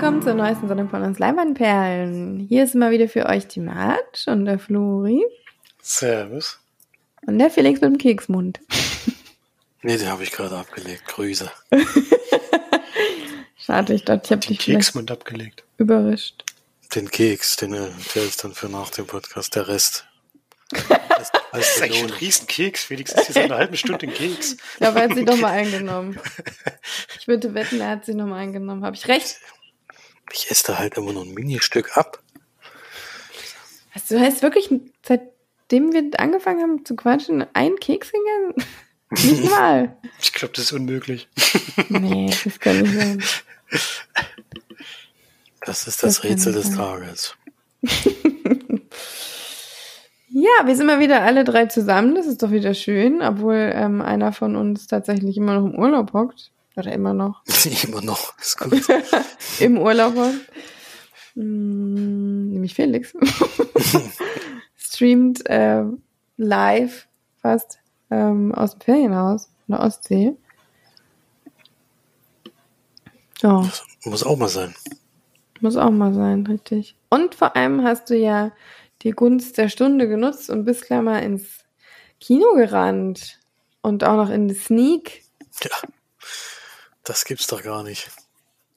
willkommen zur neuesten Sendung von uns Leinwandperlen. Hier ist immer wieder für euch die Mat und der Flori. Servus. Und der Felix mit dem Keksmund. Nee, den habe ich gerade abgelegt. Grüße. Schade, ich dachte, ich habe Den dich Keksmund abgelegt. überrascht. Den Keks, den, äh, der ist dann für nach dem Podcast der Rest. Das als ist eigentlich schon ein. Riesenkeks. Felix ist jetzt seit einer halben Stunde ein Keks. Ich glaube, er hat sich nochmal eingenommen. Ich würde wetten, er hat sich nochmal eingenommen. Habe ich recht? Ich esse da halt immer nur ein Ministück ab. Was, du hast wirklich, seitdem wir angefangen haben zu quatschen, einen Keks gegessen? Nicht mal. Ich glaube, das ist unmöglich. Nee, das kann nicht sein. Das ist das, Das Rätsel des. Tages. Ja, wir sind mal wieder alle drei zusammen. Das ist doch wieder schön, obwohl ähm, einer von uns tatsächlich immer noch im Urlaub hockt. Oder immer noch Immer noch. Ist gut. im Urlaub. Mm, nämlich Felix. Streamt äh, live fast ähm, aus dem Ferienhaus in der Ostsee. Ja, Muss auch mal sein. muss auch mal sein, richtig. Und vor allem hast du ja die Gunst der Stunde genutzt und bist gleich mal ins Kino gerannt. Und auch noch in die Sneak. Ja. Das gibt's doch gar nicht.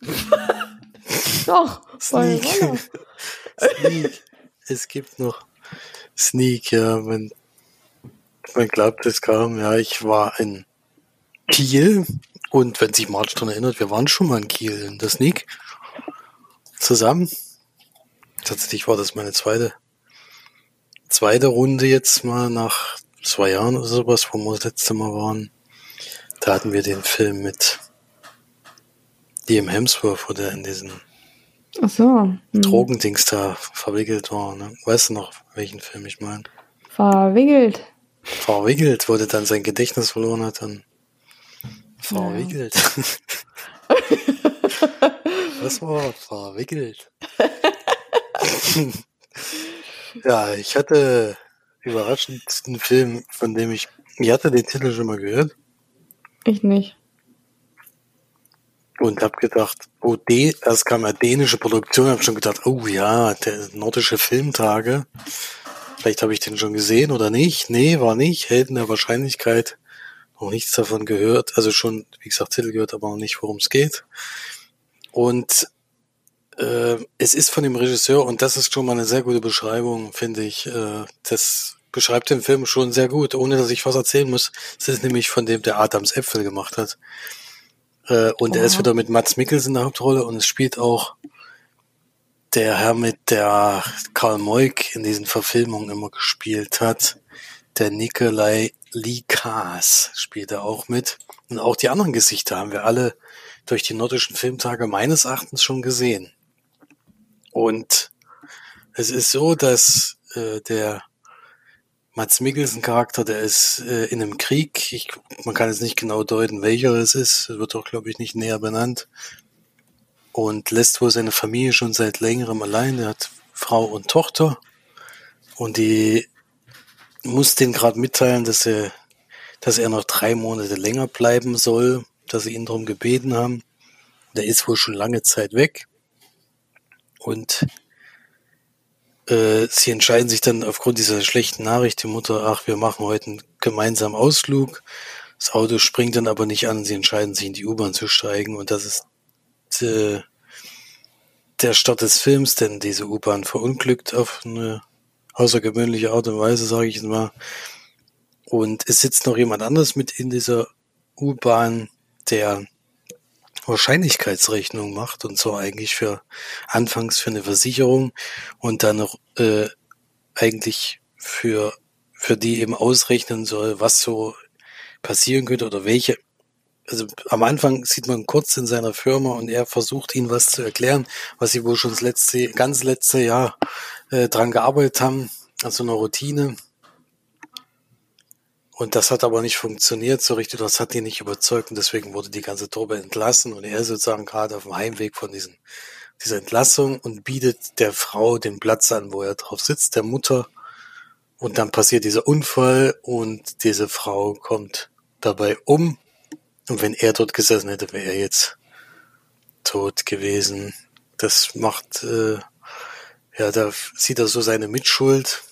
Doch, Sneak. Sneak. Es gibt noch Sneak, ja. Man, man glaubt es kaum. Ja, ich war in Kiel und wenn sich March daran erinnert, wir waren schon mal in Kiel in der Sneak zusammen. Tatsächlich war das meine zweite, zweite Runde jetzt mal nach zwei Jahren oder sowas, wo wir das letzte Mal waren. Da hatten wir den Film mit Liam Hemsworth, wo der in diesen Ach so. Hm. Drogendings da verwickelt war. Ne? Weißt du noch, welchen Film ich meine? Verwickelt. Verwickelt, wo der dann sein Gedächtnis verloren hat. Dann verwickelt. Was war verwickelt? ja, ich hatte überraschend einen Film, von dem ich, ich hatte den Titel schon mal gehört Ich nicht. Und habe gedacht, oh, D, erst kam ja dänische Produktion, habe schon gedacht, oh ja, der nordische Filmtage. Vielleicht habe ich den schon gesehen oder nicht. Nee, war nicht. Helden der Wahrscheinlichkeit. Noch nichts davon gehört. Also schon, wie gesagt, Titel gehört, aber noch nicht, worum es geht. Und äh, es ist von dem Regisseur, und das ist schon mal eine sehr gute Beschreibung, finde ich. Äh, das beschreibt den Film schon sehr gut, ohne dass ich was erzählen muss. Es ist nämlich von dem, der Adams Äpfel gemacht hat. Äh, und er ist wieder mit Mats Mikkelsen in der Hauptrolle und es spielt auch der Herr mit der Karl Moik in diesen Verfilmungen immer gespielt hat. Der Nikolai Likas spielt er auch mit. Und auch die anderen Gesichter haben wir alle durch die nordischen Filmtage meines Erachtens schon gesehen. Und es ist so, dass äh, der Mats Mikkelsen Charakter, der ist äh, in einem Krieg. Ich, man kann jetzt nicht genau deuten, welcher es ist. Wird auch, glaube ich, nicht näher benannt. Und lässt wohl seine Familie schon seit längerem allein. Er hat Frau und Tochter. Und die muss den gerade mitteilen, dass er, dass er noch drei Monate länger bleiben soll, dass sie ihn darum gebeten haben. Der ist wohl schon lange Zeit weg. Und äh, sie entscheiden sich dann aufgrund dieser schlechten Nachricht, die Mutter, ach, wir machen heute einen gemeinsamen Ausflug. Das Auto springt dann aber nicht an, sie entscheiden sich in die U-Bahn zu steigen und das ist äh, der Start des Films, denn diese U-Bahn verunglückt auf eine außergewöhnliche Art und Weise, sage ich mal. Und es sitzt noch jemand anderes mit in dieser U-Bahn, der Wahrscheinlichkeitsrechnung macht und zwar eigentlich für anfangs für eine Versicherung und dann äh, eigentlich für für die eben ausrechnen soll, was so passieren könnte oder welche. Also am Anfang sieht man kurz in seiner Firma und er versucht ihnen was zu erklären, was sie wohl schon das letzte, ganz letzte Jahr äh, dran gearbeitet haben, also eine Routine. Und das hat aber nicht funktioniert so richtig, das hat ihn nicht überzeugt und deswegen wurde die ganze Truppe entlassen und er ist sozusagen gerade auf dem Heimweg von diesen, dieser Entlassung und bietet der Frau den Platz an, wo er drauf sitzt, der Mutter. Und dann passiert dieser Unfall und diese Frau kommt dabei um. Und wenn er dort gesessen hätte, wäre er jetzt tot gewesen. das macht, äh, ja, da sieht er so seine Mitschuld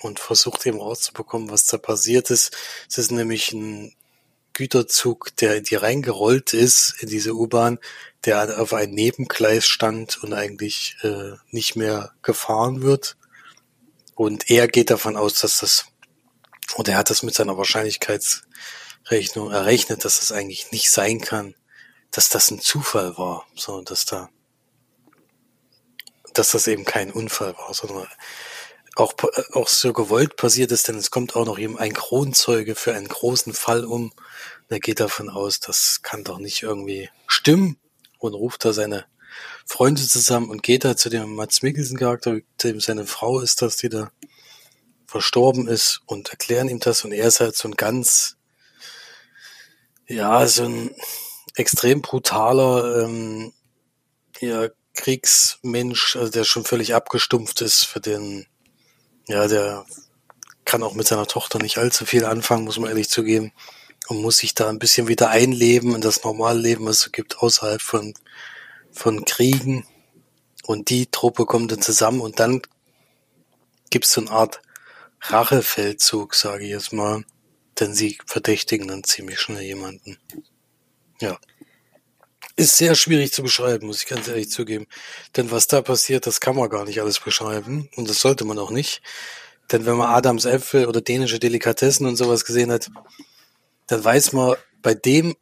und versucht eben rauszubekommen, was da passiert ist. Es ist nämlich ein Güterzug, der in die reingerollt ist, in diese U-Bahn, der auf einem Nebengleis stand und eigentlich äh, nicht mehr gefahren wird. Und er geht davon aus, dass das, und er hat das mit seiner Wahrscheinlichkeitsrechnung errechnet, dass das eigentlich nicht sein kann, dass das ein Zufall war, sondern dass da, dass das eben kein Unfall war, sondern auch, auch so gewollt passiert ist, denn es kommt auch noch eben ein Kronzeuge für einen großen Fall um. Er geht davon aus, das kann doch nicht irgendwie stimmen und ruft da seine Freunde zusammen und geht da zu dem Mats Mikkelsen Charakter, dem seine Frau ist das, die da verstorben ist und erklären ihm das und er ist halt so ein ganz, ja, so ein extrem brutaler, ähm, ja, Kriegsmensch, also der schon völlig abgestumpft ist für den ja, der kann auch mit seiner Tochter nicht allzu viel anfangen, muss man ehrlich zugeben. Und muss sich da ein bisschen wieder einleben in das Normalleben, was es gibt außerhalb von, von Kriegen. Und die Truppe kommt dann zusammen und dann gibt's so eine Art Rachefeldzug, sage ich jetzt mal. Denn sie verdächtigen dann ziemlich schnell jemanden. Ja. Ist sehr schwierig zu beschreiben, muss ich ganz ehrlich zugeben. Denn was da passiert, das kann man gar nicht alles beschreiben. Und das sollte man auch nicht. Denn wenn man Adams Äpfel oder dänische Delikatessen und sowas gesehen hat, dann weiß man, bei dem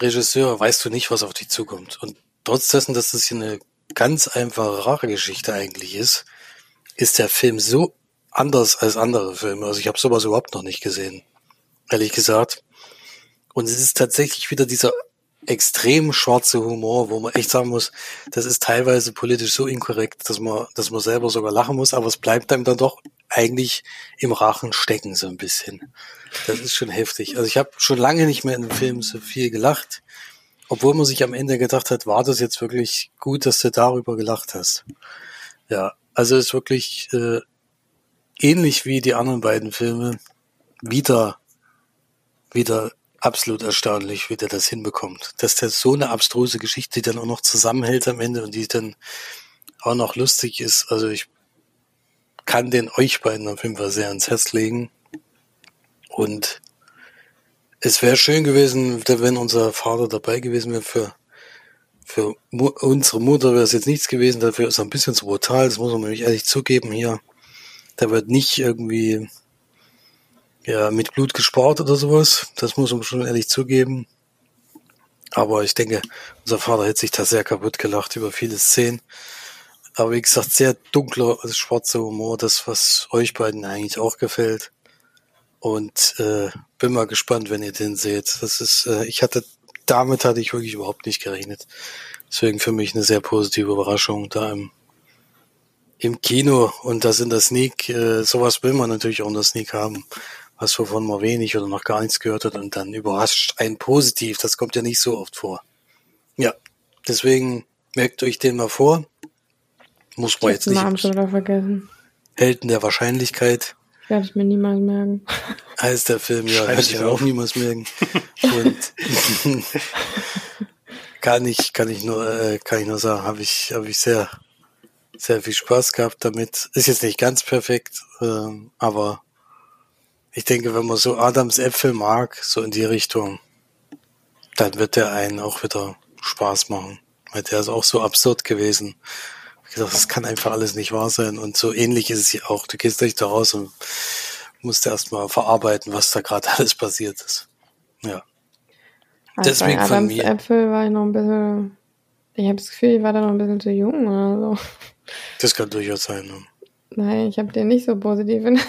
Regisseur weißt du nicht, was auf dich zukommt. Und trotz dessen, dass das hier eine ganz einfache Rachegeschichte eigentlich ist, ist der Film so anders als andere Filme. Also ich habe sowas überhaupt noch nicht gesehen, ehrlich gesagt. Und es ist tatsächlich wieder dieser extrem schwarze Humor, wo man echt sagen muss, das ist teilweise politisch so inkorrekt, dass man, dass man selber sogar lachen muss, aber es bleibt einem dann doch eigentlich im Rachen stecken so ein bisschen. Das ist schon heftig. Also ich habe schon lange nicht mehr in einem Film so viel gelacht, obwohl man sich am Ende gedacht hat, war das jetzt wirklich gut, dass du darüber gelacht hast. Ja, also ist wirklich äh, ähnlich wie die anderen beiden Filme wieder wieder absolut erstaunlich, wie der das hinbekommt. Dass der so eine abstruse Geschichte dann auch noch zusammenhält am Ende und die dann auch noch lustig ist. Also ich kann den euch beiden auf jeden Fall sehr ans Herz legen. Und es wäre schön gewesen, wenn unser Vater dabei gewesen wäre. Für, für unsere Mutter wäre es jetzt nichts gewesen. Dafür ist er ein bisschen zu brutal. Das muss man nämlich ehrlich zugeben hier. Da wird nicht irgendwie ja, mit Blut gespart oder sowas. Das muss man schon ehrlich zugeben. Aber ich denke, unser Vater hätte sich da sehr kaputt gelacht über viele Szenen. Aber wie gesagt, sehr dunkler, also schwarzer Humor, das, was euch beiden eigentlich auch gefällt. Und äh, bin mal gespannt, wenn ihr den seht. Das ist, äh, ich hatte, damit hatte ich wirklich überhaupt nicht gerechnet. Deswegen für mich eine sehr positive Überraschung da im, im Kino und das in der Sneak. Äh, sowas will man natürlich auch in der Sneak haben was wovon man wenig oder noch gar nichts gehört hat und dann überrascht einen positiv. Das kommt ja nicht so oft vor. Ja, deswegen merkt euch den mal vor. Muss man jetzt nicht. Namen schon wieder vergessen. Helden der Wahrscheinlichkeit. Werde ich mir niemals merken. Heißt der Film, ja, werde ich mir auch niemals merken. Und kann ich, kann ich nur, äh, kann ich nur sagen, habe ich, habe ich sehr, sehr viel Spaß gehabt damit. Ist jetzt nicht ganz perfekt, äh, aber ich denke, wenn man so Adams Äpfel mag, so in die Richtung, dann wird der einen auch wieder Spaß machen. Weil der ist auch so absurd gewesen. Ich gesagt, das kann einfach alles nicht wahr sein. Und so ähnlich ist es hier auch. Du gehst nicht da raus und musst erstmal verarbeiten, was da gerade alles passiert ist. Ja. Also Deswegen von mir. Äpfel war ich noch ein bisschen. Ich habe das Gefühl, ich war da noch ein bisschen zu jung oder so. Das kann durchaus sein. Ne? Nein, ich habe den nicht so positiv in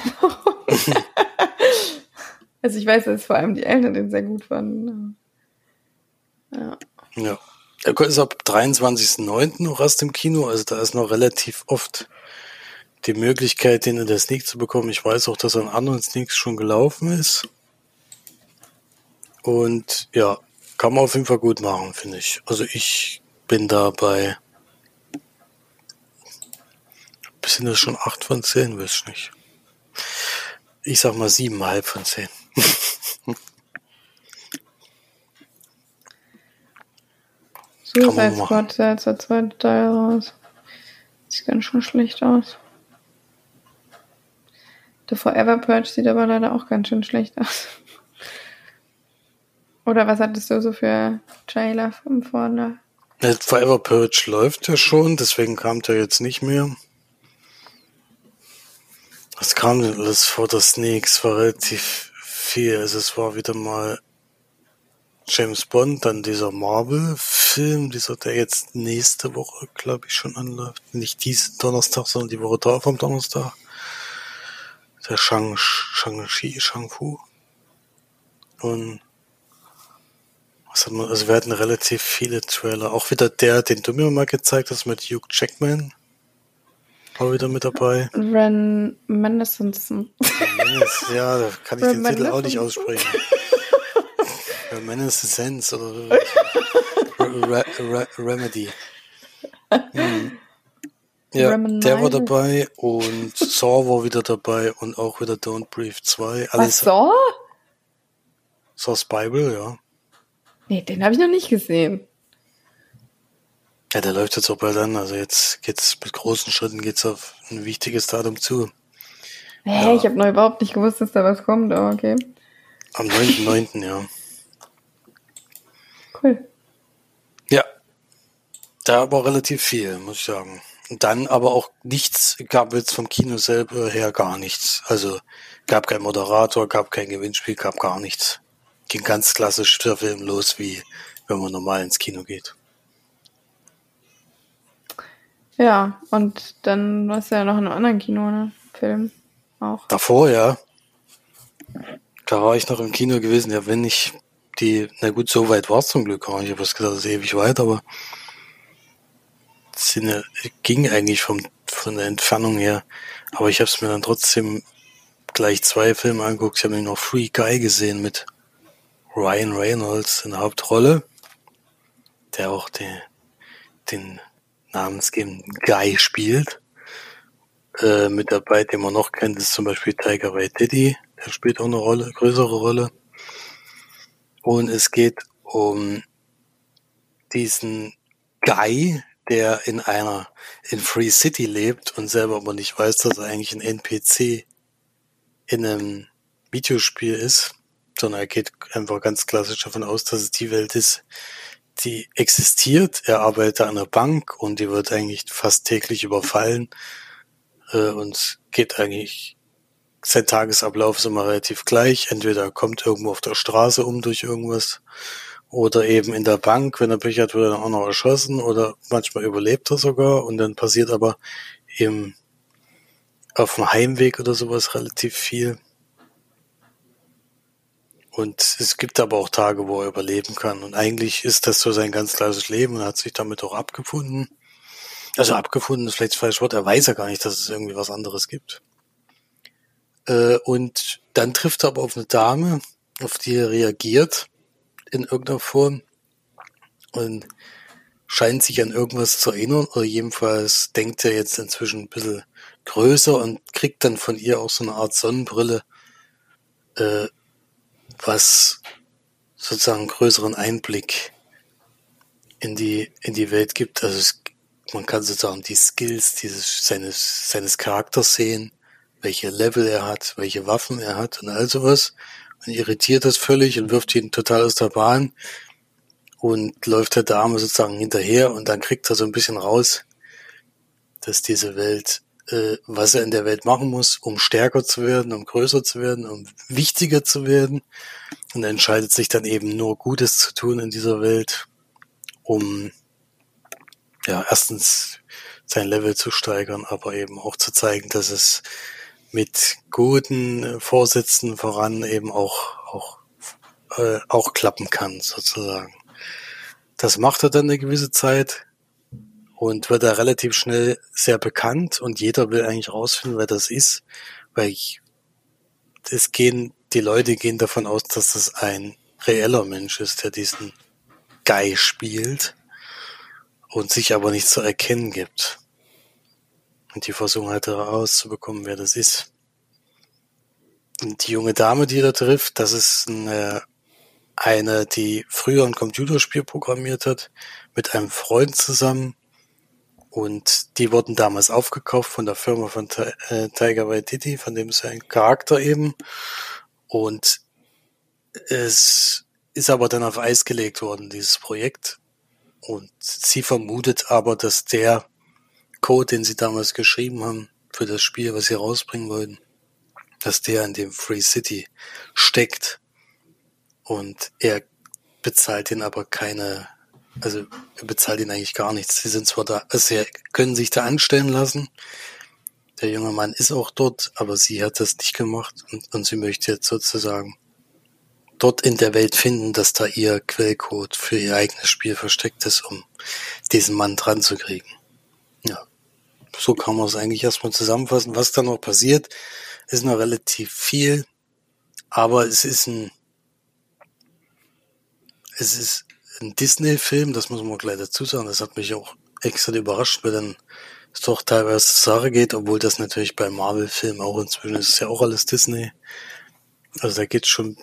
Erinnerung. Also ich weiß, dass vor allem die Eltern den sehr gut fanden. Ja. Ja. Er ist ab 23.09. noch erst im Kino, also da ist noch relativ oft die Möglichkeit, den in der Sneak zu bekommen. Ich weiß auch, dass er in anderen Sneaks schon gelaufen ist. Und ja, kann man auf jeden Fall gut machen, finde ich. Also ich bin da bei. Sind das schon 8 von 10, weiß ich nicht. Ich sag mal 7,5 von 10. Suicide. Squad, der jetzt der zweite Teil raus. Sieht ganz schön schlecht aus. The Forever Purge sieht aber leider auch ganz schön schlecht aus. Oder was hattest du so für Trailer vom vorne? Forever Purge läuft ja schon, deswegen kam der jetzt nicht mehr. Was kam denn alles vor der Sneaks? War relativ viel. Also es war wieder mal James Bond, dann dieser Marvel-Film, dieser, der jetzt nächste Woche, glaube ich, schon anläuft. Nicht diesen Donnerstag, sondern die Woche drauf am Donnerstag. Der Shang, Shang-Chi, Shang-Fu. Und was hat man, also wir hatten relativ viele Trailer. Auch wieder der, den du mir mal gezeigt hast mit Hugh Jackman. War wieder mit dabei. Ren Mendelsohn. Menace, ja, da kann ich den Titel auch nicht aussprechen. Reminiscence oder Re Re Remedy. Hm. Ja, der war dabei und Saw war wieder dabei und auch wieder Don't Breathe 2. Was Alles so? Saw's Bible, ja. Nee, den habe ich noch nicht gesehen. Ja, der läuft jetzt auch bald an. Also jetzt geht's mit großen Schritten geht's auf ein wichtiges Datum zu. Hä, Ja. ich habe noch überhaupt nicht gewusst, dass da was kommt, aber okay. Am 9.9., ja. Cool. Ja. Da war relativ viel, muss ich sagen. Und dann aber auch nichts, gab jetzt vom Kino selber her gar nichts. Also gab kein Moderator, gab kein Gewinnspiel, gab gar nichts. Ging ganz klassisch der Film los, wie wenn man normal ins Kino geht. Ja, und dann warst du ja noch in einem anderen Kino, ne? Film auch. Davor, ja. Da war ich noch im Kino gewesen, ja, wenn ich die, na gut, so weit war es zum Glück gar nicht. Ich habe gedacht, das ist ewig weit, aber ja, ging eigentlich vom, von der Entfernung her. Aber ich habe es mir dann trotzdem gleich zwei Filme angeguckt. Ich habe nämlich noch Free Guy gesehen mit Ryan Reynolds in der Hauptrolle, der auch den, den namensgebenden Guy spielt. Äh, mit dabei, den man noch kennt, ist zum Beispiel Tiger Waititi. Der spielt auch eine Rolle, größere Rolle. Und es geht um diesen Guy, der in einer, in Free City lebt und selber aber nicht weiß, dass er eigentlich ein NPC in einem Videospiel ist, sondern er geht einfach ganz klassisch davon aus, dass es die Welt ist, die existiert. Er arbeitet an einer Bank und die wird eigentlich fast täglich überfallen äh, und geht eigentlich sein Tagesablauf ist immer relativ gleich. Entweder er kommt irgendwo auf der Straße um durch irgendwas oder eben in der Bank, wenn er Pech hat, wird er dann auch noch erschossen oder manchmal überlebt er sogar und dann passiert aber eben auf dem Heimweg oder sowas relativ viel. Und es gibt aber auch Tage, wo er überleben kann. Und eigentlich ist das so sein ganz klares Leben und hat sich damit auch abgefunden. Also abgefunden ist vielleicht das falsche Wort. Er weiß ja gar nicht, dass es irgendwie was anderes gibt. Äh, und dann trifft er aber auf eine Dame, auf die er reagiert in irgendeiner Form und scheint sich an irgendwas zu erinnern oder jedenfalls denkt er jetzt inzwischen ein bisschen größer und kriegt dann von ihr auch so eine Art Sonnenbrille, äh, was sozusagen größeren Einblick in die in die Welt gibt. Also es, man kann sozusagen die Skills dieses seines seines Charakters sehen, welche Level er hat, welche Waffen er hat und all sowas und irritiert das völlig und wirft ihn total aus der Bahn und läuft der Dame sozusagen hinterher und dann kriegt er so ein bisschen raus, dass diese Welt, äh, was er in der Welt machen muss, um stärker zu werden, um größer zu werden, um wichtiger zu werden und er entscheidet sich dann eben nur Gutes zu tun in dieser Welt, um ja erstens sein Level zu steigern, aber eben auch zu zeigen, dass es mit guten Vorsätzen voran eben auch auch äh, auch klappen kann sozusagen. Das macht er dann eine gewisse Zeit und wird da relativ schnell sehr bekannt und jeder will eigentlich rausfinden, wer das ist, weil ich, es gehen die Leute gehen davon aus, dass das ein reeller Mensch ist, der diesen Guy spielt und sich aber nicht zu erkennen gibt. Und die versuchen halt herauszubekommen, wer das ist. Und die junge Dame, die da trifft, das ist eine eine, die früher ein Computerspiel programmiert hat, mit einem Freund zusammen. Und die wurden damals aufgekauft von der Firma von äh, Tiger Waititi, von dem ist ein Charakter eben. Und es ist aber dann auf Eis gelegt worden, dieses Projekt. Und sie vermutet aber, dass der Code, den sie damals geschrieben haben, für das Spiel, was sie rausbringen wollten, dass der in dem Free City steckt. Und er bezahlt ihn aber keine, also er bezahlt ihn eigentlich gar nichts. Sie sind zwar da, also sie können sich da anstellen lassen. Der junge Mann ist auch dort, aber sie hat das nicht gemacht und, und sie möchte jetzt sozusagen dort in der Welt finden, dass da ihr Quellcode für ihr eigenes Spiel versteckt ist, um diesen Mann dran zu kriegen. Ja, so kann man es eigentlich erstmal zusammenfassen. Was da noch passiert, ist noch relativ viel, aber es ist ein es ist ein Disney-Film, das muss man gleich dazu sagen. Das hat mich auch extra überrascht, weil dann es doch teilweise Sache geht, obwohl das natürlich bei Marvel-Filmen auch inzwischen ist, ist ja auch alles Disney. Also da geht's schon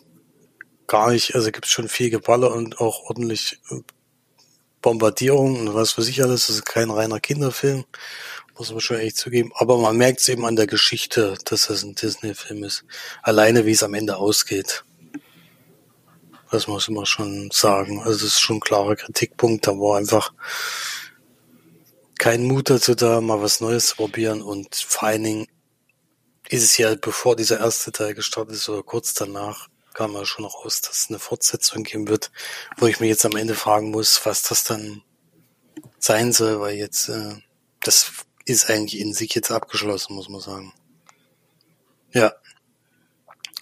gar nicht, also gibt's schon viel Geballer und auch ordentlich Bombardierung und was weiß ich alles. Das ist kein reiner Kinderfilm, muss man schon echt zugeben. Aber man merkt es eben an der Geschichte, dass das ein Disney-Film ist. Alleine, wie es am Ende ausgeht. Das muss man schon sagen. Also das ist schon ein klarer Kritikpunkt. Da war einfach kein Mut dazu da, mal was Neues zu probieren. Und vor allen Dingen ist es ja, bevor dieser erste Teil gestartet ist oder kurz danach, kam ja schon raus, dass es eine Fortsetzung geben wird, wo ich mir jetzt am Ende fragen muss, was das dann sein soll, weil jetzt äh, das ist eigentlich in sich jetzt abgeschlossen, muss man sagen. Ja,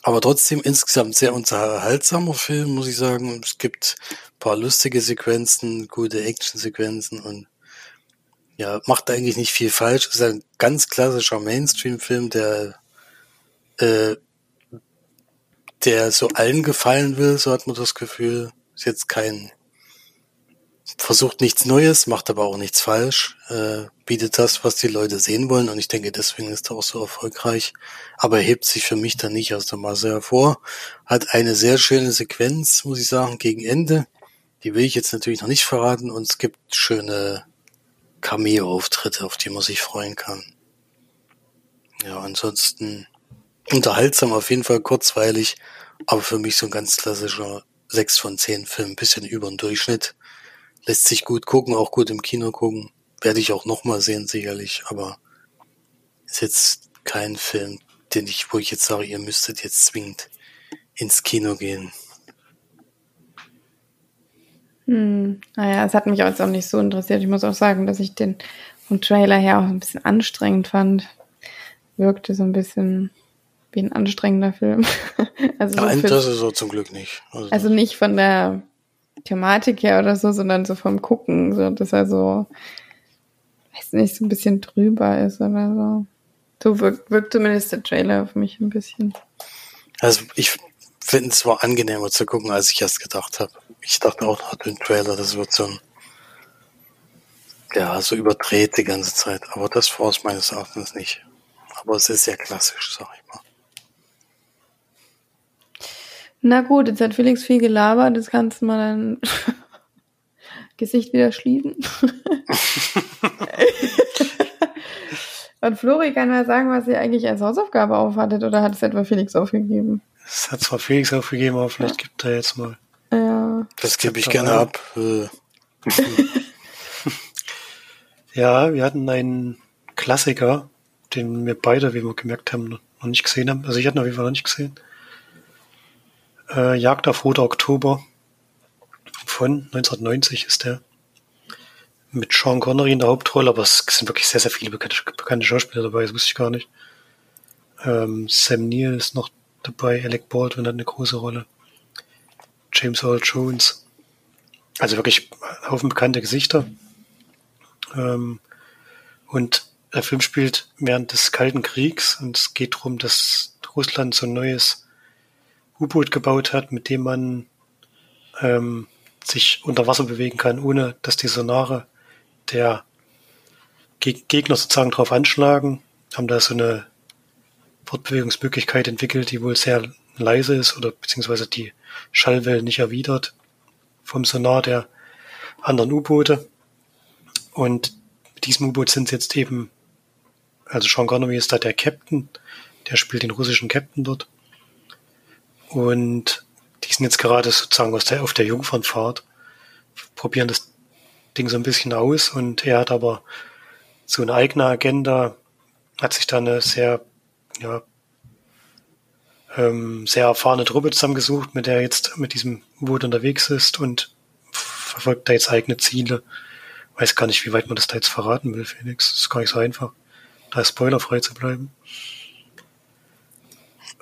aber trotzdem insgesamt sehr unterhaltsamer Film, muss ich sagen. Es gibt paar lustige Sequenzen, gute Actionsequenzen und ja, macht eigentlich nicht viel falsch. Es ist ein ganz klassischer Mainstream-Film, der äh, der so allen gefallen will, so hat man das Gefühl. Ist jetzt kein versucht nichts Neues, macht aber auch nichts falsch, äh, bietet das, was die Leute sehen wollen und ich denke, deswegen ist er auch so erfolgreich. Aber er hebt sich für mich dann nicht aus der Masse hervor. Hat eine sehr schöne Sequenz, muss ich sagen, gegen Ende. Die will ich jetzt natürlich noch nicht verraten und es gibt schöne Cameo-Auftritte, auf die man sich freuen kann. Ja, ansonsten unterhaltsam auf jeden Fall kurzweilig, aber für mich so ein ganz klassischer 6 von 10 Film, bisschen über den Durchschnitt lässt sich gut gucken, auch gut im Kino gucken. Werde ich auch nochmal sehen, sicherlich, aber ist jetzt kein Film, den ich, wo ich jetzt sage, ihr müsstet jetzt zwingend ins Kino gehen. Hm, naja, es hat mich jetzt auch nicht so interessiert. Ich muss auch sagen, dass ich den vom Trailer her auch ein bisschen anstrengend fand. Wirkte so ein bisschen wie ein anstrengender Film. also Nein, so das ist so zum Glück nicht. Also, also nicht von der Thematik her oder so, sondern so vom Gucken, so dass er so, weiß nicht, so ein bisschen drüber ist oder so. So wirkt, wirkt zumindest der Trailer auf mich ein bisschen. Also ich finde es war angenehmer zu gucken, als ich erst gedacht habe. Ich dachte auch nach dem Trailer, das wird so ein ja, so überdreht die ganze Zeit. Aber das war es meines Erachtens nicht. Aber es ist sehr klassisch, sag ich mal. Na gut, jetzt hat Felix viel gelabert, jetzt kannst du mal dein Gesicht wieder schließen. Und Flori kann mal sagen, was ihr eigentlich als Hausaufgabe aufhattet, oder hat es etwa Felix aufgegeben? Es hat zwar Felix aufgegeben, aber vielleicht gibt er jetzt mal. Ja. Das gebe ich gerne ab. Äh. ja, wir hatten einen Klassiker, den wir beide, wie wir gemerkt haben, noch nicht gesehen haben. Also ich hatte ihn auf jeden Fall noch nicht gesehen äh, Jagd auf Roter Oktober von 1990 ist der. Mit Sean Connery in der Hauptrolle, aber es sind wirklich sehr, sehr viele bekannte, bekannte Schauspieler dabei, das wusste ich gar nicht. Ähm, Sam Neill ist noch dabei, Alec Baldwin hat eine große Rolle. James Earl Jones. Also wirklich Haufen bekannte Gesichter. Ähm, und der Film spielt während des Kalten Kriegs und es geht darum, dass Russland so ein neues U-Boot gebaut hat, mit dem man ähm, sich unter Wasser bewegen kann, ohne dass die Sonare der Geg Gegner sozusagen drauf anschlagen, haben da so eine Fortbewegungsmöglichkeit entwickelt, die wohl sehr leise ist oder beziehungsweise die Schallwellen nicht erwidert vom Sonar der anderen U-Boote. Und mit diesem U-Boot sind jetzt eben, also Sean Connery ist da der Captain, der spielt den russischen Captain dort. Und die sind jetzt gerade sozusagen aus der, auf der Jungfernfahrt, probieren das Ding so ein bisschen aus und er hat aber so eine eigene Agenda, hat sich da eine sehr, ja, ähm, sehr erfahrene Truppe zusammengesucht, mit der er jetzt mit diesem U-Boot unterwegs ist und verfolgt da jetzt eigene Ziele. Weiß gar nicht, wie weit man das da jetzt verraten will, Felix. Das ist gar nicht so einfach, da spoilerfrei zu bleiben.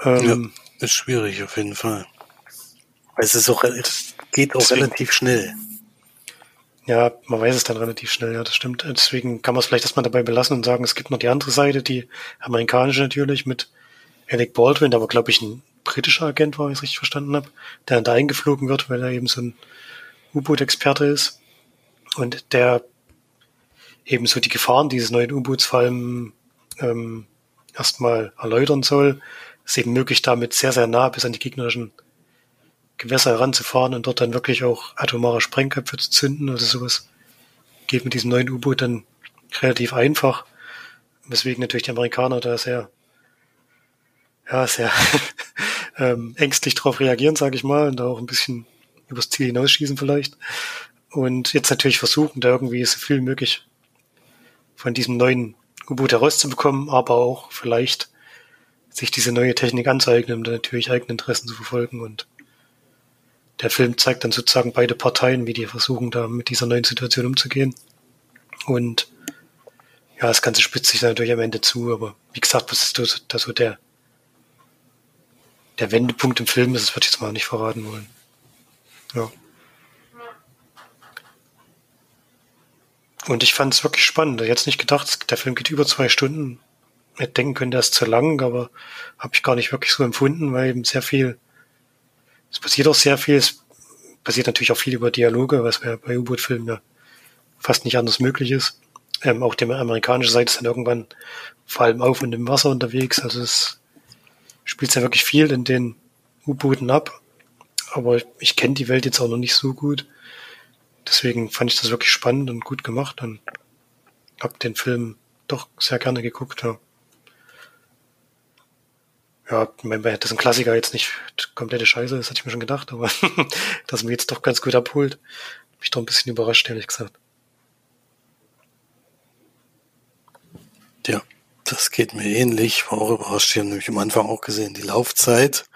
Ähm, ja, ist schwierig auf jeden Fall. Es ist auch, es geht auch deswegen, relativ schnell. Ja, man weiß es dann relativ schnell, ja, das stimmt. Deswegen kann man es vielleicht erstmal dabei belassen und sagen, es gibt noch die andere Seite, die amerikanische natürlich mit Alec Baldwin, der aber glaube ich ein britischer Agent war, wenn ich es richtig verstanden habe, der dann da eingeflogen wird, weil er eben so ein U-Boot-Experte ist und der eben so die Gefahren dieses neuen U-Boots vor allem ähm, erstmal erläutern soll. Ist eben möglich, damit sehr, sehr nah bis an die gegnerischen Gewässer heranzufahren und dort dann wirklich auch atomare Sprengköpfe zu zünden oder sowas. Geht mit diesem neuen U-Boot dann relativ einfach. Weswegen natürlich die Amerikaner da sehr, ja, sehr ähm, ängstlich darauf reagieren, sage ich mal, und da auch ein bisschen übers Ziel hinausschießen vielleicht. Und jetzt natürlich versuchen, da irgendwie so viel möglich von diesem neuen U-Boot herauszubekommen, aber auch vielleicht sich diese neue Technik anzueignen, um dann natürlich eigene Interessen zu verfolgen und der Film zeigt dann sozusagen beide Parteien, wie die versuchen, da mit dieser neuen Situation umzugehen. Und ja, das Ganze spitzt sich natürlich am Ende zu, aber wie gesagt, was ist da so der, der Wendepunkt im Film ist, das würde ich jetzt mal nicht verraten wollen. Ja. Und ich fand es wirklich spannend. Ich hätte nicht gedacht, der Film geht über zwei Stunden. Ich hätte denken können, der ist zu lang, aber habe ich gar nicht wirklich so empfunden, weil eben sehr viel es passiert auch sehr viel. Es passiert natürlich auch viel über Dialoge, was bei U-Boot-Filmen ja fast nicht anders möglich ist. Ähm, auch die amerikanische Seite ist dann irgendwann vor allem auf und im Wasser unterwegs. Also es spielt ja wirklich viel in den U-Booten ab. Aber ich kenne die Welt jetzt auch noch nicht so gut. Deswegen fand ich das wirklich spannend und gut gemacht und habe den Film doch sehr gerne geguckt. Ja ja, das ist ein Klassiker jetzt nicht komplette Scheiße, das hatte ich mir schon gedacht, aber dass mir jetzt doch ganz gut abholt, mich doch ein bisschen überrascht, ehrlich gesagt. Ja, das geht mir ähnlich, war auch überrascht. Ich habe nämlich am Anfang auch gesehen, die Laufzeit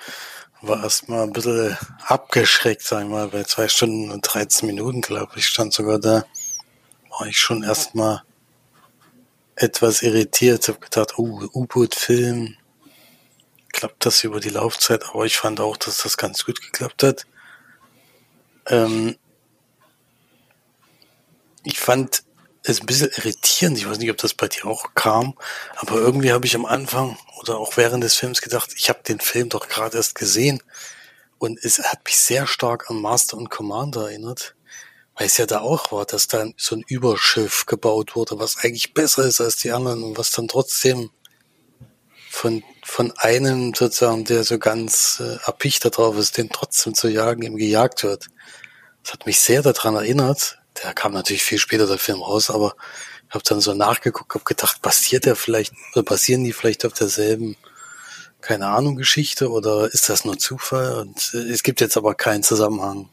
war erstmal ein bisschen abgeschreckt, sagen wir mal, bei zwei Stunden und 13 Minuten, glaube ich, stand sogar da. War ich schon erstmal etwas irritiert, habe gedacht, oh, U-Boot-Film, klappt das über die Laufzeit, aber ich fand auch, dass das ganz gut geklappt hat. Ähm, ich fand es ein bisschen irritierend, ich weiß nicht, ob das bei dir auch kam, aber irgendwie habe ich am Anfang oder auch während des Films gedacht, ich habe den Film doch gerade erst gesehen und es hat mich sehr stark an Master und Commander erinnert, weil es ja da auch war, dass da so ein Überschiff gebaut wurde, was eigentlich besser ist als die anderen und was dann trotzdem von, von einem sozusagen, der so ganz äh, erpicht darauf ist, den trotzdem zu jagen, ihm gejagt wird. Das hat mich sehr daran erinnert. Der kam natürlich viel später, der Film raus, aber ich habe dann so nachgeguckt, habe gedacht, passiert der vielleicht, oder passieren die vielleicht auf derselben, keine Ahnung, Geschichte oder ist das nur Zufall? Und äh, es gibt jetzt aber keinen Zusammenhang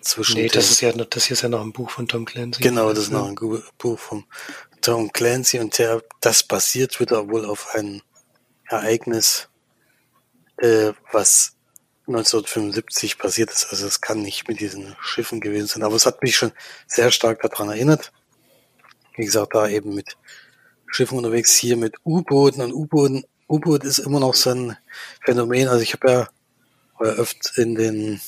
zwischen. Nee, das ist ja, das hier ist ja noch ein Buch von Tom Clancy. Genau, das ist noch ein Buch von Tom Clancy und der, das basiert wieder wohl auf einem Ereignis, äh, was 1975 passiert ist. Also es kann nicht mit diesen Schiffen gewesen sein. Aber es hat mich schon sehr stark daran erinnert. Wie gesagt, da eben mit Schiffen unterwegs, hier mit U-Booten und U-Booten. U-Boot ist immer noch so ein Phänomen. Also ich habe ja öfter in den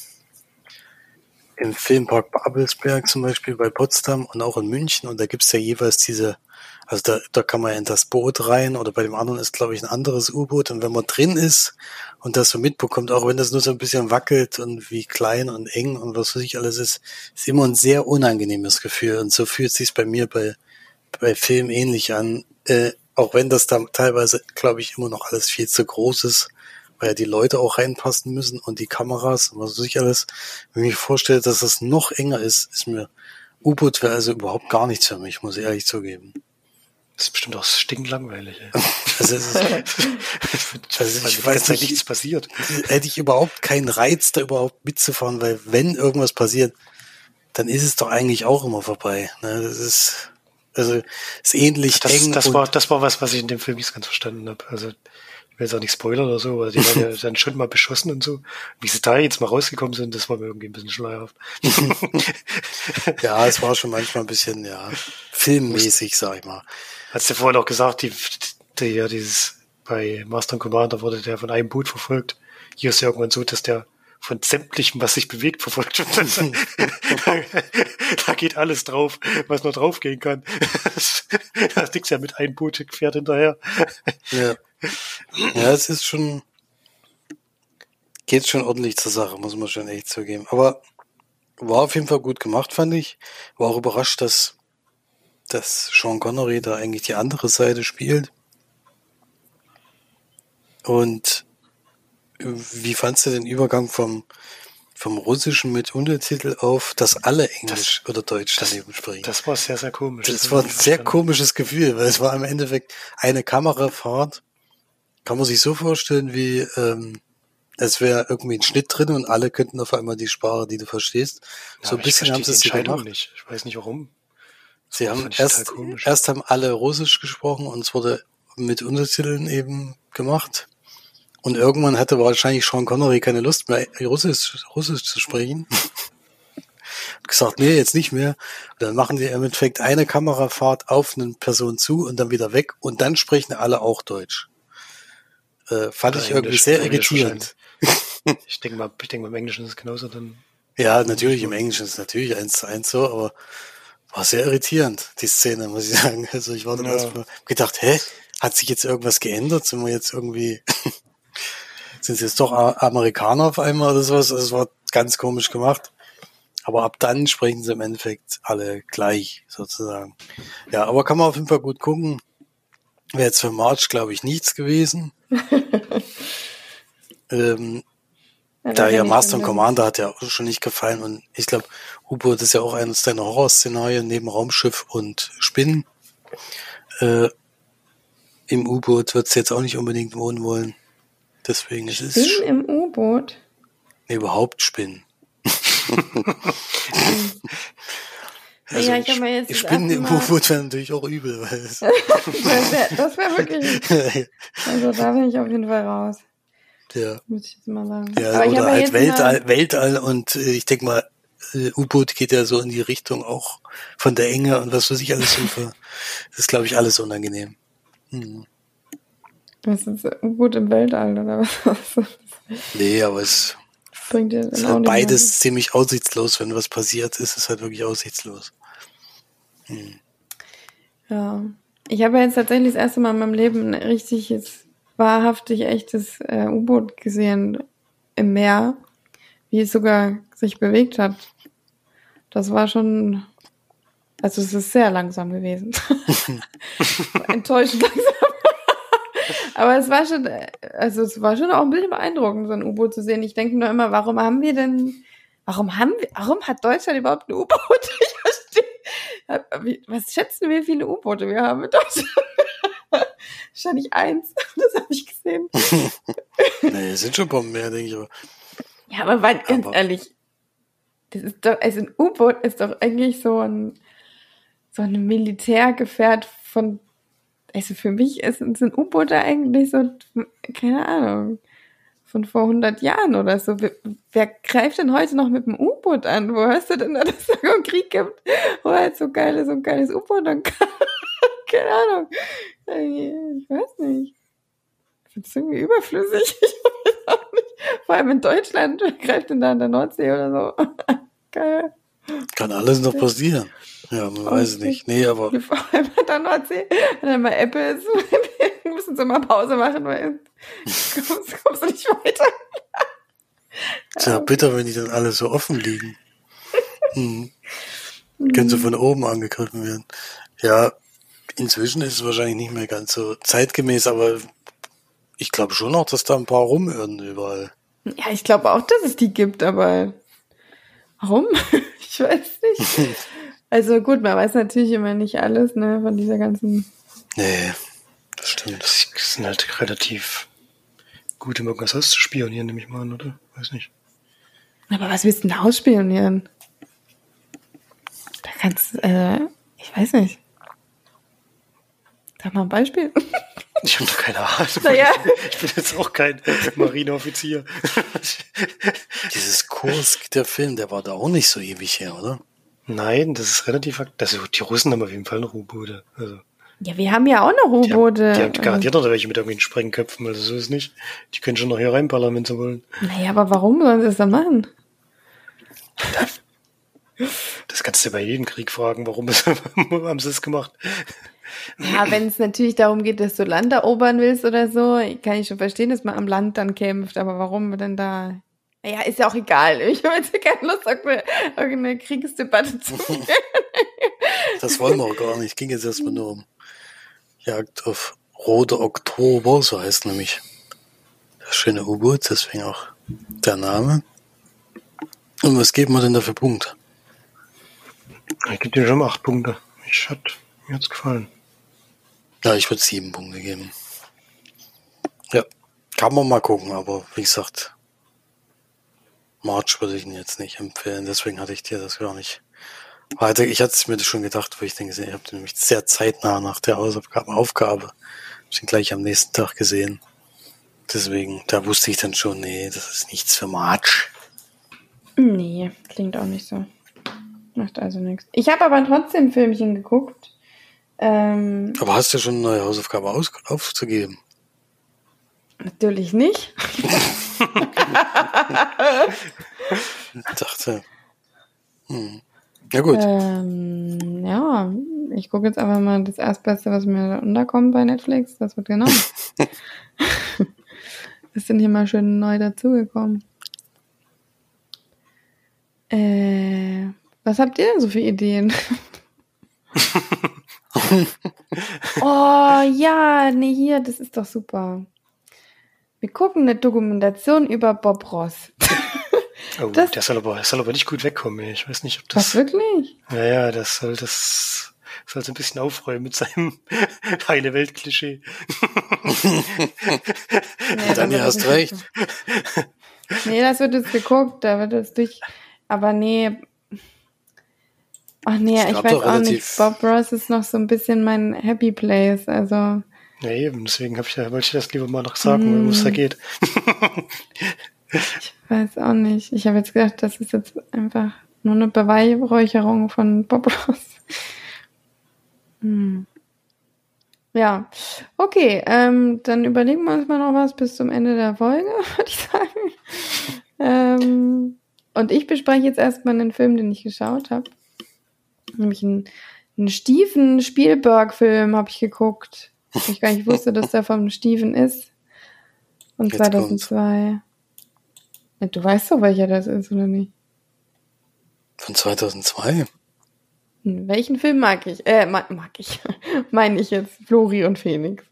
im Filmpark Babelsberg zum Beispiel bei Potsdam und auch in München und da gibt's ja jeweils diese also da, da kann man in das Boot rein oder bei dem anderen ist, glaube ich, ein anderes U-Boot. Und wenn man drin ist und das so mitbekommt, auch wenn das nur so ein bisschen wackelt und wie klein und eng und was weiß ich alles ist, ist immer ein sehr unangenehmes Gefühl. Und so fühlt sich bei mir bei, bei Film ähnlich an. Äh, auch wenn das da teilweise, glaube ich, immer noch alles viel zu groß ist weil ja die Leute auch reinpassen müssen und die Kameras und was weiß ich alles. Wenn ich mir vorstelle, dass das noch enger ist, ist mir U-Boot wäre also überhaupt gar nichts für mich, muss ich ehrlich zugeben. Das ist bestimmt auch stinklangweilig. Ey. Also, es ist, also ich weiß nicht, nichts passiert. hätte ich überhaupt keinen Reiz, da überhaupt mitzufahren, weil wenn irgendwas passiert, dann ist es doch eigentlich auch immer vorbei. Ne? Das ist also ist ähnlich Das, eng. das war, das war was, was ich in dem Film nicht ganz verstanden habe. Also, ich will jetzt auch nicht spoilern oder so, aber die waren ja dann schon mal beschossen und so. Wie sie da jetzt mal rausgekommen sind, das war mir irgendwie ein bisschen schleierhaft. ja, es war schon manchmal ein bisschen, ja, filmmäßig, sag ich mal. Hast du vorhin auch gesagt, die, die, ja, dieses, bei Master and Commander wurde der von einem Boot verfolgt. Hier ist ja irgendwann so, dass der von sämtlichem, was sich bewegt, verfolgt wird. da geht alles drauf, was nur draufgehen kann. da liegt ja mit einem Boot fährt hinterher. Ja. ja, es ist schon, geht schon ordentlich zur Sache, muss man schon echt zugeben. Aber war auf jeden Fall gut gemacht, fand ich. War auch überrascht, dass, dass Sean Connery da eigentlich die andere Seite spielt. Und wie fandst du den Übergang vom, vom Russischen mit Untertitel auf, dass alle Englisch oder Deutsch daneben sprechen? Das war sehr, sehr komisch. Das hab war ein sehr komisches Gefühl, weil es war im Endeffekt eine Kamerafahrt. Kann man sich so vorstellen, wie ähm, es wäre irgendwie ein Schnitt drin und alle könnten auf einmal die Sprache, die du verstehst. Ja, so ein bisschen haben sie es gemacht. nicht. Ich weiß nicht warum. Sie Das haben erst, erst haben alle Russisch gesprochen und es wurde mit Untertiteln eben gemacht. Und irgendwann hatte wahrscheinlich Sean Connery keine Lust mehr, Russisch, Russisch zu sprechen. Hat gesagt, nee, jetzt nicht mehr. Und dann machen die im Endeffekt eine Kamerafahrt auf eine Person zu und dann wieder weg und dann sprechen alle auch Deutsch. Äh, fand Oder ich irgendwie Englisch, sehr Englisch irritierend. Ich denke mal, ich denke mal, im Englischen ist es genauso dann. Ja, natürlich, im Englischen ist es natürlich eins zu eins so, aber war sehr irritierend, die Szene, muss ich sagen. Also ich war dann Ja. erstmal gedacht, hä, hat sich jetzt irgendwas geändert? Sind wir jetzt irgendwie, sind sie jetzt doch Amerikaner auf einmal oder sowas? Also es war ganz komisch gemacht. Aber ab dann sprechen sie im Endeffekt alle gleich, sozusagen. Ja, aber kann man auf jeden Fall gut gucken. Wäre jetzt für March, glaube ich, nichts gewesen. ähm, Ja, da kann ja Master dann- Commander hat ja auch schon nicht gefallen und ich glaube, U-Boot ist ja auch eines deiner Horrorszenarien neben Raumschiff und Spinnen. Äh, Im U-Boot wird's jetzt auch nicht unbedingt wohnen wollen. Deswegen ist es Bin sch- im U-Boot. nee, überhaupt Spinnen. ja, ich mir jetzt Spinnen im U-Boot wäre natürlich auch übel, weil es, Das wäre wär wirklich. Also da bin ich auf jeden Fall raus. Ja, Muss ich jetzt mal sagen. ja Aber oder halt Weltall, Weltall und äh, ich denke mal, äh, U-Boot geht ja so in die Richtung auch von der Enge und was weiß ich alles für- Das ist, glaube ich, alles unangenehm. Hm. was ist U-Boot im Weltall oder was? Nee, aber es Bringt ist halt beides ziemlich aussichtslos. Wenn was passiert, ist es halt wirklich aussichtslos. mehr. Ja. Ich habe ja jetzt tatsächlich das erste Mal in meinem Leben ein richtiges, wahrhaftig echtes äh, U-Boot gesehen im Meer, wie es sogar sich bewegt hat. Das war schon, also es ist sehr langsam gewesen. Enttäuschend langsam. Aber es war schon, also es war schon auch ein bisschen beeindruckend, so ein U-Boot zu sehen. Ich denke nur immer, warum haben wir denn, warum haben wir, warum hat Deutschland überhaupt ein U-Boot? Ich verstehe. Was schätzen wir, wie viele U-Boote wir haben in Deutschland? Wahrscheinlich eins. Das habe ich gesehen. nee, es sind schon Bomben mehr, denke ich. Aber Ja, aber weil, ganz Aber- ehrlich, das ist doch, also ein U-Boot ist doch eigentlich so ein, so ein Militärgefährt von, also für mich ist, sind U-Boote eigentlich so, keine Ahnung, von vor 100 Jahren oder so. Wer, wer greift denn heute noch mit dem U-Boot an? Wo hörst du denn, dass es da einen Krieg gibt, wo halt so geile, so ein geiles U-Boot dann kann? Keine Ahnung. Ich weiß nicht. Ich finde es irgendwie überflüssig. Ich weiß auch nicht. Vor allem in Deutschland, greift denn da in der Nordsee oder so? Geil. kann alles noch passieren. Ja, man weiß es nicht. Nee, aber Vor allem in der Nordsee, wenn dann mal Apple ist, müssen sie mal Pause machen, weil kommst, kommst du nicht weiter. ist ja bitter, wenn die dann alle so offen liegen. Hm. Können sie von oben angegriffen werden. Ja, inzwischen ist es wahrscheinlich nicht mehr ganz so zeitgemäß, aber ich glaube schon noch, dass da ein paar rumirren überall. Ja, ich glaube auch, dass es die gibt, aber warum? ich weiß nicht. Also gut, man weiß natürlich immer nicht alles, ne, von dieser ganzen. Nee, das stimmt. Das sind halt relativ gut, um irgendwas auszuspionieren, nehme ich mal an, oder? Weiß nicht. Aber was willst du denn ausspionieren? Da kannst du, äh, ich weiß nicht. Sag mal ein Beispiel. Ich habe doch keine Ahnung. Naja. Ich bin jetzt auch kein Marineoffizier. Dieses Kurs, der Film, der war da auch nicht so ewig her, oder? Nein, das ist relativ, also die Russen haben auf jeden Fall noch U-Boote. Also, Ja, wir haben ja auch noch die, haben, U-Boote. die haben garantiert noch welche mit irgendwelchen Sprengköpfen, also so ist es nicht. Die können schon noch hier reinballern, wenn sie wollen. Naja, aber warum sollen sie das dann machen? Das kannst du bei jedem Krieg fragen, warum es, haben sie es gemacht. Ja, wenn es natürlich darum geht, dass du Land erobern willst oder so, kann ich schon verstehen, dass man am Land dann kämpft. Aber warum denn da? Naja, ist ja auch egal. Ich habe jetzt keine Lust, irgendeine, irgendeine Kriegsdebatte zu führen. Das wollen wir auch gar nicht. Ging jetzt erstmal nur um Jagd auf Rote Oktober, so heißt nämlich das schöne U-Boot, deswegen auch der Name. Und was geben wir denn da für Punkte? Ich gebe dir schon acht Punkte. Ich hat, mir hat's gefallen. Ja, ich würde sieben Punkte geben. Ja, kann man mal gucken, aber wie gesagt, March würde ich ihn jetzt nicht empfehlen, deswegen hatte ich dir das gar nicht weiter. Ich hatte es mir schon gedacht, wo ich den gesehen habe, nämlich sehr zeitnah nach der Hausaufgabe, Aufgabe. Hab ich ihn gleich am nächsten Tag gesehen. Deswegen, da wusste ich dann schon, nee, das ist nichts für March. Nee, klingt auch nicht so. Macht also nichts. Ich habe aber trotzdem Filmchen geguckt. Ähm, Aber hast du schon eine neue Hausaufgabe aus aufzugeben? natürlich nicht. Ich dachte, hm. Ja gut, Ähm, ja, ich gucke jetzt einfach mal das Erstbeste, was mir da unterkommt bei Netflix. Das wird genommen. Was denn hier mal schön neu dazugekommen? Äh, was habt ihr denn so für Ideen? oh ja, nee, hier, das ist doch super. Wir gucken eine Dokumentation über Bob Ross. Oh, Das- der soll aber, der soll aber nicht gut wegkommen. Ich weiß nicht, ob Was das, wirklich? ja, ja, das soll, das soll so ein bisschen aufräumen mit seinem heile Welt-Klischee. Nee, Dann da ja, hast recht. Nee, das wird jetzt geguckt, da wird es durch. Aber nee. Ach nee, ich gab weiß auch nicht. Bob Ross ist noch so ein bisschen mein Happy Place. Also, Ja, eben, deswegen ich, ja- wollte ich das lieber mal noch sagen, worum es da geht. ich weiß auch nicht. Ich habe jetzt gedacht, das ist jetzt einfach nur eine Beweihräucherung von Bob Ross. Hm. Ja, okay, ähm, dann überlegen wir uns mal noch was bis zum Ende der Folge, würde ich sagen. ähm, und ich bespreche jetzt erstmal einen Film, den ich geschaut habe. Nämlich einen, einen Steven Spielberg-Film habe ich geguckt. Ich gar nicht wusste, dass der vom Steven ist. Und Jetzt 2002. Ja, du weißt doch, welcher das ist, oder nicht? Von 2002? Hm, Welchen Film mag ich? Äh, ma mag ich. Meine ich jetzt. Flori und Phoenix.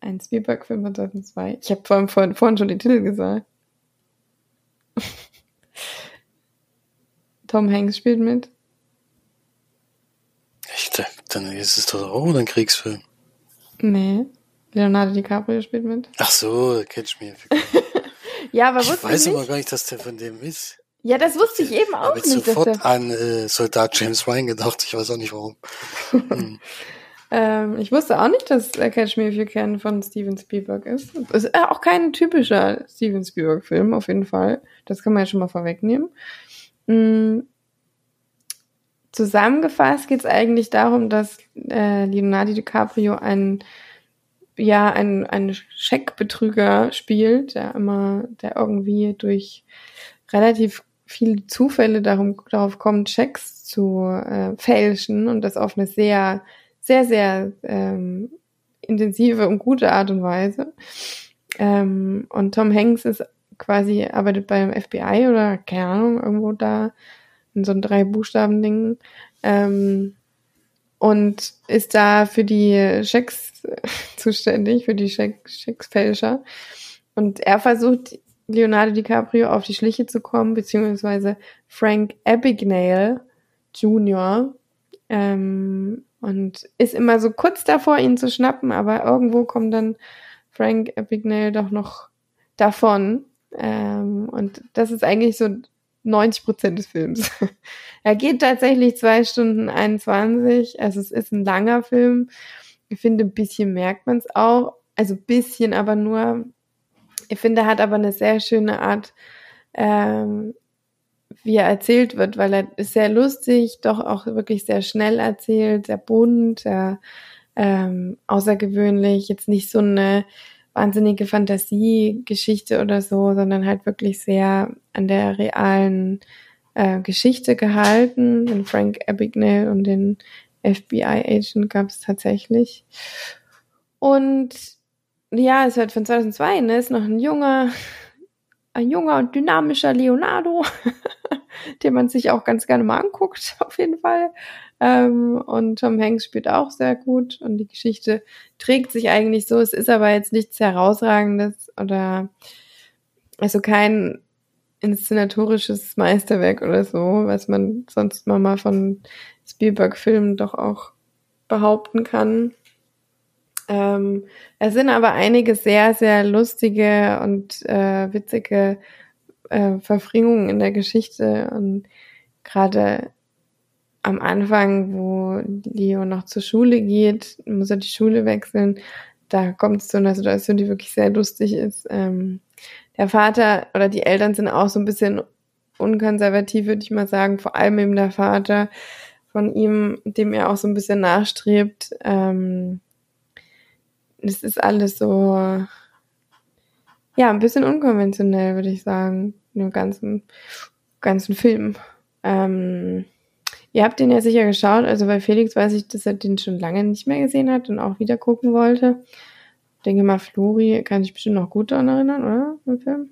Ein Spielberg-Film von 2002. Ich habe vorhin, vorhin, vorhin schon die Titel gesagt. Tom Hanks spielt mit. Ich dann ist es doch auch ein Kriegsfilm. Nee. Leonardo DiCaprio spielt mit. Ach so, Catch Me. If You Can. Ja, aber Ich weiß ich aber gar nicht, dass der von dem ist. Ja, das wusste ich eben Ich auch habe nicht. Dass sofort der, an äh, Soldat James Ryan gedacht. Ich weiß auch nicht warum. Hm. ähm, ich wusste auch nicht, dass äh, Catch Me If You Can von Steven Spielberg ist. Ist äh, auch kein typischer Steven Spielberg-Film, auf jeden Fall. Das kann man ja schon mal vorwegnehmen. Mm. Zusammengefasst geht es eigentlich darum, dass äh, Leonardo DiCaprio einen ja, ein, ein Scheckbetrüger spielt, der immer, der irgendwie durch relativ viele Zufälle darum, darauf kommt, Schecks zu äh, fälschen und das auf eine sehr, sehr, sehr ähm, intensive und gute Art und Weise. Ähm, und Tom Hanks ist quasi, arbeitet beim FBI oder keine Ahnung, irgendwo da in so einem drei Buchstaben Ding. Ähm, und ist da für die Schecks zuständig, für die Scheck, Schecksfälscher. Und er versucht, Leonardo DiCaprio auf die Schliche zu kommen, beziehungsweise Frank Abagnale Jr. Ähm, und ist immer so kurz davor, ihn zu schnappen, aber irgendwo kommt dann Frank Abagnale doch noch davon. Ähm, und das ist eigentlich so 90 Prozent des Films. er geht tatsächlich zwei Stunden 21. Also es ist ein langer Film. Ich finde, ein bisschen merkt man es auch. Also bisschen, aber nur. Ich finde, er hat aber eine sehr schöne Art, ähm, wie er erzählt wird, weil er ist sehr lustig, doch auch wirklich sehr schnell erzählt, sehr bunt, sehr ähm, außergewöhnlich. Jetzt nicht so eine wahnsinnige Fantasiegeschichte oder so, sondern halt wirklich sehr an der realen äh, Geschichte gehalten. Den Frank Abagnale und den FBI-Agent gab es tatsächlich. Und ja, es wird von 2002, ne, ist noch ein junger, ein junger und dynamischer Leonardo, den man sich auch ganz gerne mal anguckt, auf jeden Fall. Ähm, und Tom Hanks spielt auch sehr gut und die Geschichte trägt sich eigentlich so. Es ist aber jetzt nichts herausragendes oder also kein inszenatorisches Meisterwerk oder so, was man sonst mal, mal von Spielberg-Filmen doch auch behaupten kann. Ähm, es sind aber einige sehr, sehr lustige und äh, witzige äh, Verfringungen in der Geschichte und gerade am Anfang, wo Leo noch zur Schule geht, muss er die Schule wechseln. Da kommt es zu einer Situation, die wirklich sehr lustig ist. Ähm, der Vater oder die Eltern sind auch so ein bisschen unkonservativ, würde ich mal sagen. Vor allem eben der Vater von ihm, dem er auch so ein bisschen nachstrebt. Ähm, das ist alles so, ja, ein bisschen unkonventionell, würde ich sagen, in dem ganzen, ganzen Film. Ähm, Ihr habt den ja sicher geschaut, also bei Felix weiß ich, dass er den schon lange nicht mehr gesehen hat und auch wieder gucken wollte. Ich denke mal, Flori kann sich bestimmt noch gut daran erinnern, oder? Im Film?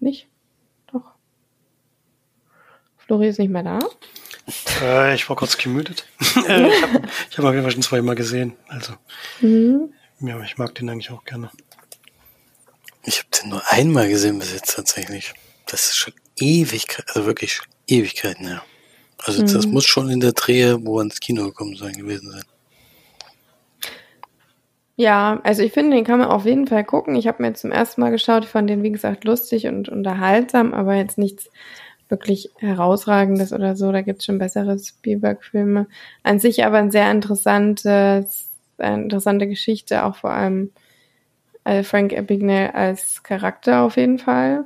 Nicht? Doch. Flori ist nicht mehr da. Äh, ich war kurz gemütet. Äh, ich habe ich hab auf jeden Fall schon zweimal gesehen. Also, mhm. ja, ich mag den eigentlich auch gerne. Ich habe den nur einmal gesehen bis jetzt tatsächlich. Das ist schon Ewigkeit, also wirklich Ewigkeiten, ja. Also das mhm. muss schon in der Drehe, wo er ins Kino gekommen sein gewesen sein. Ja, also ich finde, den kann man auf jeden Fall gucken. Ich habe mir zum ersten Mal geschaut. Ich fand den, wie gesagt, lustig und unterhaltsam, aber jetzt nichts wirklich herausragendes oder so. Da gibt es schon bessere Spielberg-Filme. An sich aber ein sehr interessantes, eine interessante Geschichte, auch vor allem äh, Frank Abagnale als Charakter auf jeden Fall.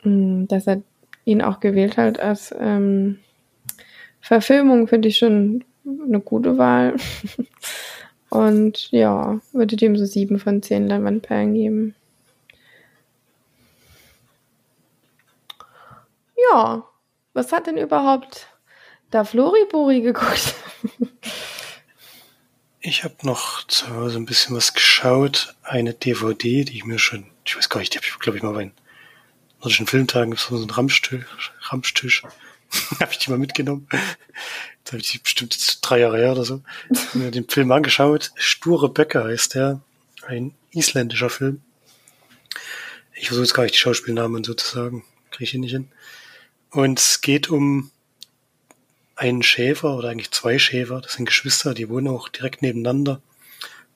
Hm, dass er ihn auch gewählt hat als ähm, Verfilmung, finde ich schon eine gute Wahl. Und ja, würde dem so sieben von zehn Leinwandperlen geben. Ja, was hat denn überhaupt da Floriburi geguckt? ich habe noch zu Hause ein bisschen was geschaut. Eine DVD, die ich mir schon, ich weiß gar nicht, die habe ich, glaube ich, mal bei nordischen Filmtagen so einen Ramstisch, Ramstisch. habe ich die mal mitgenommen. Da habe ich die bestimmt drei Jahre her oder so. mir den Film angeschaut. Sture Böcke heißt der. Ein isländischer Film. Ich versuche jetzt gar nicht die Schauspielnamen sozusagen. Kriege ich hier nicht hin. Und es geht um einen Schäfer oder eigentlich zwei Schäfer. Das sind Geschwister, die wohnen auch direkt nebeneinander.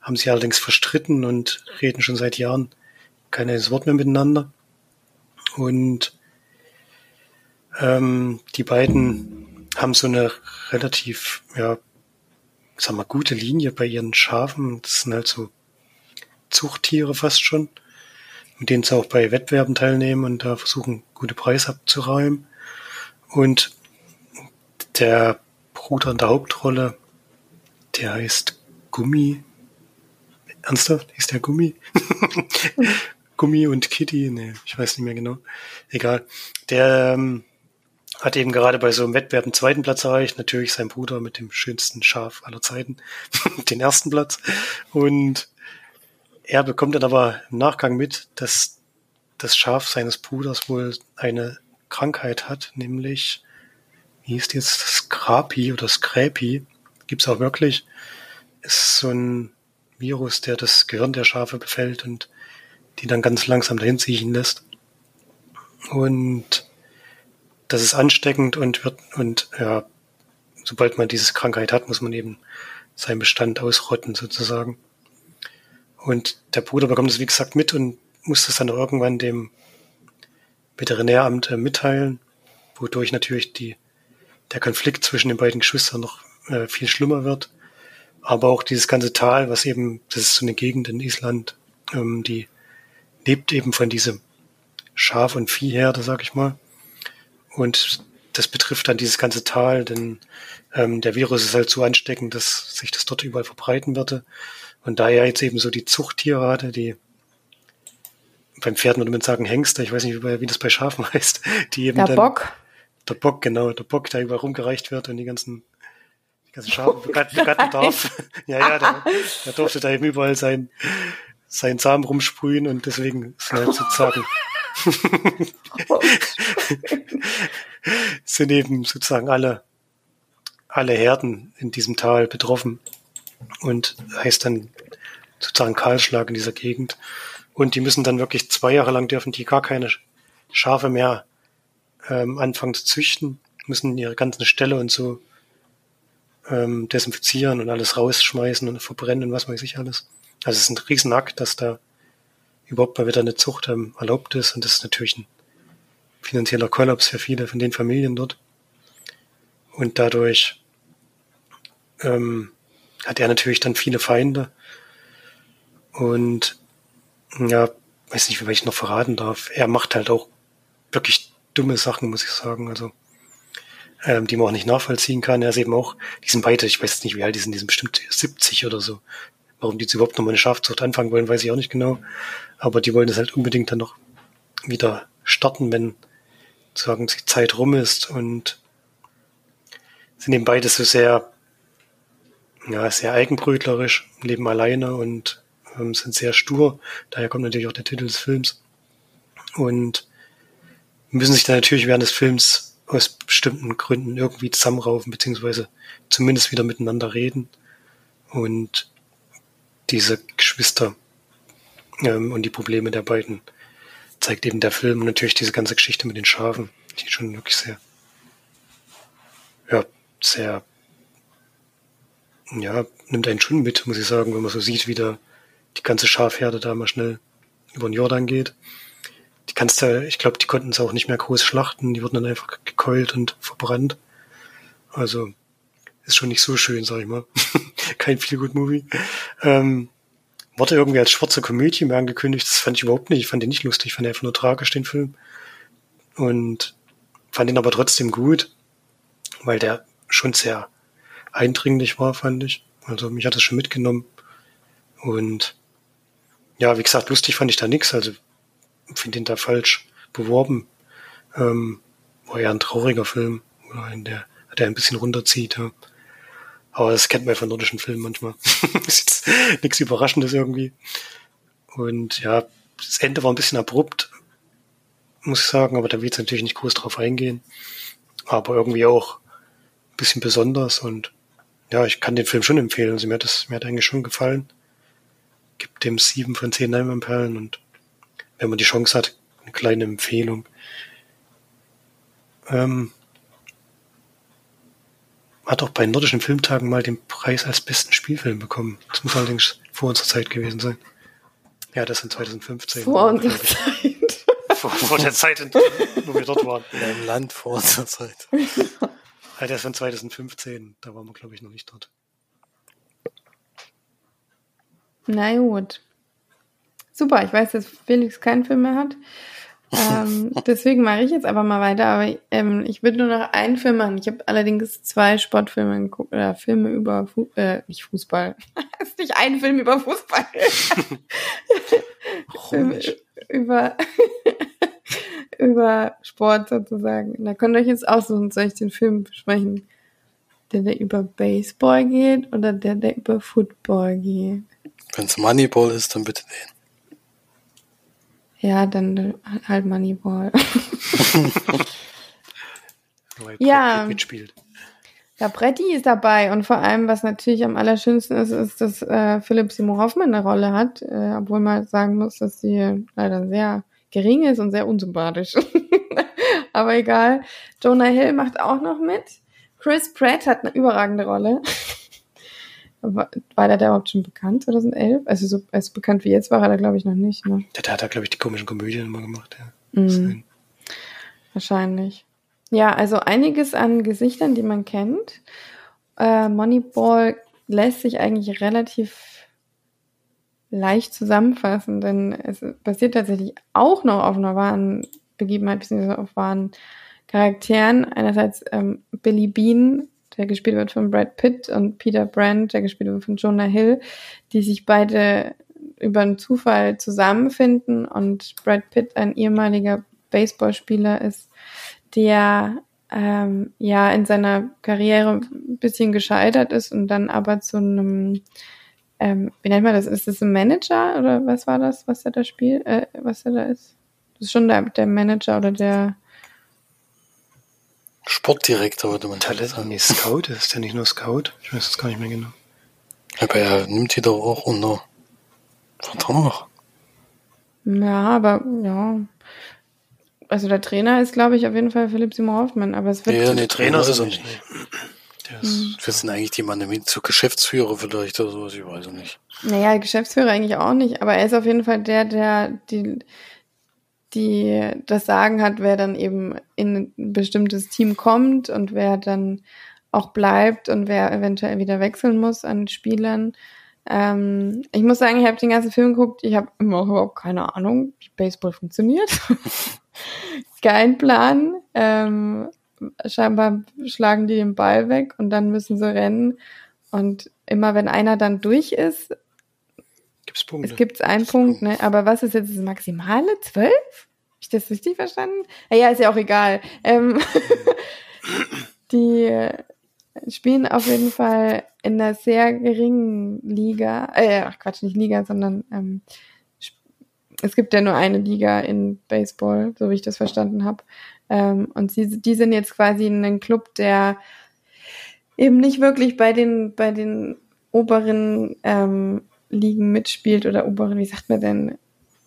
Haben sich allerdings verstritten und reden schon seit Jahren kein Wort mehr miteinander. Und ähm, die beiden haben so eine relativ, ja, sag mal, gute Linie bei ihren Schafen. Das sind halt so Zuchttiere fast schon, mit denen sie auch bei Wettbewerben teilnehmen und da versuchen, gute Preise abzuräumen. Und der Bruder in der Hauptrolle, der heißt Gummi. Ernsthaft? Ist der Gummi? Gummi und Kitty, nee, ich weiß nicht mehr genau. Egal. Der ähm, hat eben gerade bei so einem Wettbewerb einen zweiten Platz erreicht. Natürlich sein Bruder mit dem schönsten Schaf aller Zeiten, den ersten Platz. Und er bekommt dann aber im Nachgang mit, dass das Schaf seines Bruders wohl eine Krankheit hat, nämlich, wie hieß die jetzt, Scrapi oder Scrapi, gibt's auch wirklich, ist so ein Virus, der das Gehirn der Schafe befällt und die dann ganz langsam dahin ziehen lässt. Und das ist ansteckend und wird, und ja, sobald man diese Krankheit hat, muss man eben seinen Bestand ausrotten sozusagen. Und der Bruder bekommt es, wie gesagt, mit und muss das dann irgendwann dem Veterinäramt äh, mitteilen, wodurch natürlich die, der Konflikt zwischen den beiden Geschwistern noch äh, viel schlimmer wird. Aber auch dieses ganze Tal, was eben, das ist so eine Gegend in Island, ähm, die lebt eben von diesem Schaf- und Viehherde, sag ich mal. Und das betrifft dann dieses ganze Tal, denn ähm, der Virus ist halt so ansteckend, dass sich das dort überall verbreiten würde. Und da er jetzt eben so die Zuchttiere hatte, die beim Pferden würde man sagen Hengste, ich weiß nicht, wie, wie das bei Schafen heißt, die eben Der dann, Bock. der Bock, genau, der Bock, der überall rumgereicht wird und die ganzen, die ganzen Schafe begatten, begatten darf. ja, ja, der, der durfte da eben überall sein, seinen Samen rumsprühen und deswegen sind halt sozusagen sind eben sozusagen alle, alle Herden in diesem Tal betroffen und heißt dann sozusagen Kahlschlag in dieser Gegend. Und die müssen dann wirklich zwei Jahre lang dürfen die gar keine Schafe mehr ähm, anfangen zu züchten, müssen ihre ganzen Ställe und so ähm, desinfizieren und alles rausschmeißen und verbrennen und was weiß ich alles. Also es ist ein Riesenakt, dass da überhaupt mal wieder eine Zucht ähm, erlaubt ist und das ist natürlich ein finanzieller Kollaps für viele von den Familien dort. Und dadurch ähm, hat er natürlich dann viele Feinde. Und ja, weiß nicht, wie ich noch verraten darf. Er macht halt auch wirklich dumme Sachen, muss ich sagen. Also ähm, die man auch nicht nachvollziehen kann. Er ist eben auch, die sind beide, ich weiß nicht, wie alt die sind, die sind bestimmt 70 oder so. Warum die jetzt überhaupt noch mal eine Schafzucht anfangen wollen, weiß ich auch nicht genau. Aber die wollen das halt unbedingt dann noch wieder starten, wenn sagen die Zeit rum ist und sind eben beide so sehr, ja, sehr eigenbrötlerisch, leben alleine und ähm, sind sehr stur. Daher kommt natürlich auch der Titel des Films. Und müssen sich dann natürlich während des Films aus bestimmten Gründen irgendwie zusammenraufen, beziehungsweise zumindest wieder miteinander reden. Und diese Geschwister ähm, und die Probleme der beiden zeigt eben der Film und natürlich diese ganze Geschichte mit den Schafen, die schon wirklich sehr, ja, sehr, ja, nimmt einen schon mit, muss ich sagen, wenn man so sieht, wie da die ganze Schafherde da mal schnell über den Jordan geht. Die kannst du, ich glaube, die konnten es auch nicht mehr groß schlachten, die wurden dann einfach gekeult und verbrannt. Also, ist schon nicht so schön, sag ich mal. Kein Feel-Good-Movie. Ähm, wurde irgendwie als schwarze Komödie mehr angekündigt. Das fand ich überhaupt nicht. Ich fand den nicht lustig. Ich fand den einfach nur tragisch, den Film. Und fand ihn aber trotzdem gut, weil der schon sehr eindringlich war, fand ich. Also mich hat das schon mitgenommen. Und ja, wie gesagt, lustig fand ich da nix. Also finde ihn da falsch beworben. Ähm, war ja ein trauriger Film, der, der ein bisschen runterzieht. Ja. Aber das kennt man ja von nordischen Filmen manchmal. ist jetzt nichts Überraschendes irgendwie. Und ja, das Ende war ein bisschen abrupt, muss ich sagen, aber da will ich natürlich nicht groß drauf eingehen. Aber irgendwie auch ein bisschen besonders und ja, ich kann den Film schon empfehlen. Also mir hat das, mir hat eigentlich schon gefallen. Gibt dem sieben von zehn Leinwandperlen und wenn man die Chance hat, eine kleine Empfehlung. Ähm, hat auch bei Nordischen Filmtagen mal den Preis als besten Spielfilm bekommen. Das muss allerdings vor unserer Zeit gewesen sein. Ja, das in 2015. Vor unserer Zeit. Vor, vor der Zeit, wo wir dort waren. In einem Land vor unserer Zeit. Ja, der ist von 2015. Da waren wir, glaube ich, noch nicht dort. Na gut. Super, ich weiß, dass Felix keinen Film mehr hat. Ähm, deswegen mache ich jetzt einfach mal weiter. Aber ähm, ich würde nur noch einen Film machen. Ich habe allerdings zwei Sportfilme geguckt oder Filme über Fu äh, nicht Fußball. Es ist nicht ein Film über Fußball. Filme über über Sport sozusagen. Da könnt ihr euch jetzt aussuchen, soll ich den Film besprechen? Der, der über Baseball geht oder der, der über Football geht? Wenn es Moneyball ist, dann bitte den. Ja, dann halt Moneyball. Ja. Mitspielt. Ja, Bretti ist dabei und vor allem, was natürlich am allerschönsten ist, ist, dass äh, Philipp Simon Hoffmann eine Rolle hat, äh, obwohl man sagen muss, dass sie leider sehr gering ist und sehr unsympathisch. Aber egal. Jonah Hill macht auch noch mit. Chris Pratt hat eine überragende Rolle. War, war der da überhaupt schon bekannt 2011? Also so als bekannt wie jetzt war er da glaube ich noch nicht. Ne? Der, der hat da, glaube ich, die komischen Komödien immer gemacht. Ja. Mhm. Wahrscheinlich. Ja, also einiges an Gesichtern, die man kennt. Äh, Moneyball lässt sich eigentlich relativ leicht zusammenfassen, denn es basiert tatsächlich auch noch auf einer wahren Begebenheit, beziehungsweise auf wahren Charakteren. Einerseits ähm, Billy Bean, der gespielt wird von Brad Pitt, und Peter Brandt, der gespielt wird von Jonah Hill, die sich beide über einen Zufall zusammenfinden und Brad Pitt ein ehemaliger Baseballspieler ist, der ähm, ja in seiner Karriere ein bisschen gescheitert ist und dann aber zu einem, ähm, wie nennt man das? Ist das ein Manager oder was war das, was er da spielt, äh, was er da ist? Das ist schon der, der Manager oder der Sportdirektor würde man Talent, sagen. nee, Scout, ist der nicht nur Scout? Ich weiß es gar nicht mehr genau. Aber er nimmt die doch auch unter Vertrag. Ja, aber ja. Also der Trainer ist, glaube ich, auf jeden Fall Philipp Simon Hoffmann, aber es wird Ja, nee, Trainer ist er nicht. ist, Wir sind eigentlich jemanden mit zu Geschäftsführer vielleicht oder sowas, ich weiß es nicht. Naja, Geschäftsführer eigentlich auch nicht, aber er ist auf jeden Fall der, der die, die das Sagen hat, wer dann eben in ein bestimmtes Team kommt und wer dann auch bleibt und wer eventuell wieder wechseln muss an Spielern. Ähm, ich muss sagen, ich habe den ganzen Film geguckt, ich habe immer überhaupt keine Ahnung, wie Baseball funktioniert. Kein Plan. Ähm, scheinbar schlagen die den Ball weg und dann müssen sie rennen. Und immer wenn einer dann durch ist, gibt's Punkte. es gibt einen Punkt, ne? Aber was ist jetzt das Maximale? Zwölf? Hab ich das richtig verstanden? Ja, ja, ist ja auch egal. Ähm, die äh, spielen auf jeden Fall in einer sehr geringen Liga. Äh, ach Quatsch, nicht Liga, sondern ähm, es gibt ja nur eine Liga in Baseball, so wie ich das verstanden habe. Ähm, und sie, die sind jetzt quasi in einem Club, der eben nicht wirklich bei den, bei den oberen ähm, Ligen mitspielt oder oberen, wie sagt man denn?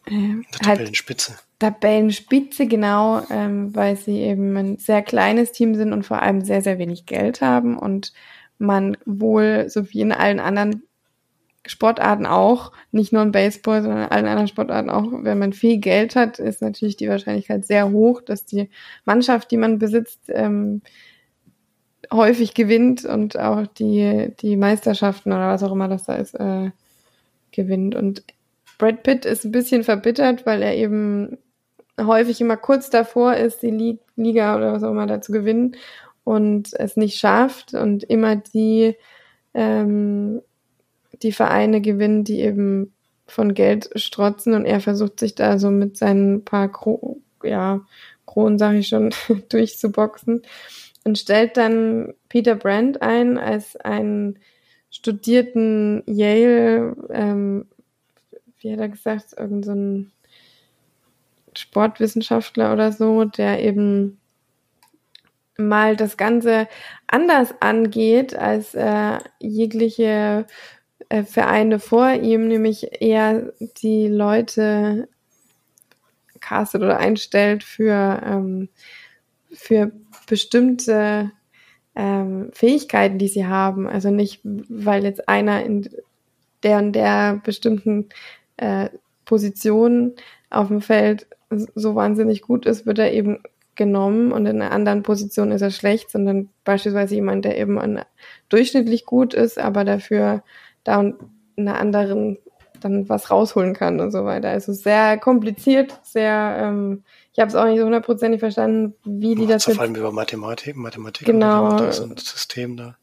Äh, In der halt Tabellenspitze. Tabellenspitze, genau, ähm, weil sie eben ein sehr kleines Team sind und vor allem sehr, sehr wenig Geld haben und man wohl, so wie in allen anderen Sportarten auch, nicht nur in Baseball, sondern in allen anderen Sportarten auch, wenn man viel Geld hat, ist natürlich die Wahrscheinlichkeit sehr hoch, dass die Mannschaft, die man besitzt, ähm, häufig gewinnt und auch die, die Meisterschaften oder was auch immer das da ist, äh, gewinnt. Und Brad Pitt ist ein bisschen verbittert, weil er eben häufig immer kurz davor ist, die Li- Liga oder was auch immer da zu gewinnen und es nicht schafft und immer die, ähm, die Vereine gewinnen, die eben von Geld strotzen und er versucht sich da so mit seinen paar Kro ja, Kronen, sage ich schon, durchzuboxen und stellt dann Peter Brandt ein als einen studierten Yale, ähm, wie hat er gesagt, irgend so Sportwissenschaftler oder so, der eben mal das Ganze anders angeht als äh, jegliche äh, Vereine vor ihm, nämlich eher die Leute castet oder einstellt für, ähm, für bestimmte ähm, Fähigkeiten, die sie haben. Also nicht, weil jetzt einer in der und der bestimmten äh, Position auf dem Feld so wahnsinnig gut ist, wird er eben genommen und in einer anderen Position ist er schlecht, sondern beispielsweise jemand, der eben an, durchschnittlich gut ist, aber dafür da in einer anderen dann was rausholen kann und so weiter. Also sehr kompliziert, sehr, ähm, ich habe es auch nicht so hundertprozentig verstanden, wie die das vor allem über Mathematik, Mathematik Genau. da ist ein System da.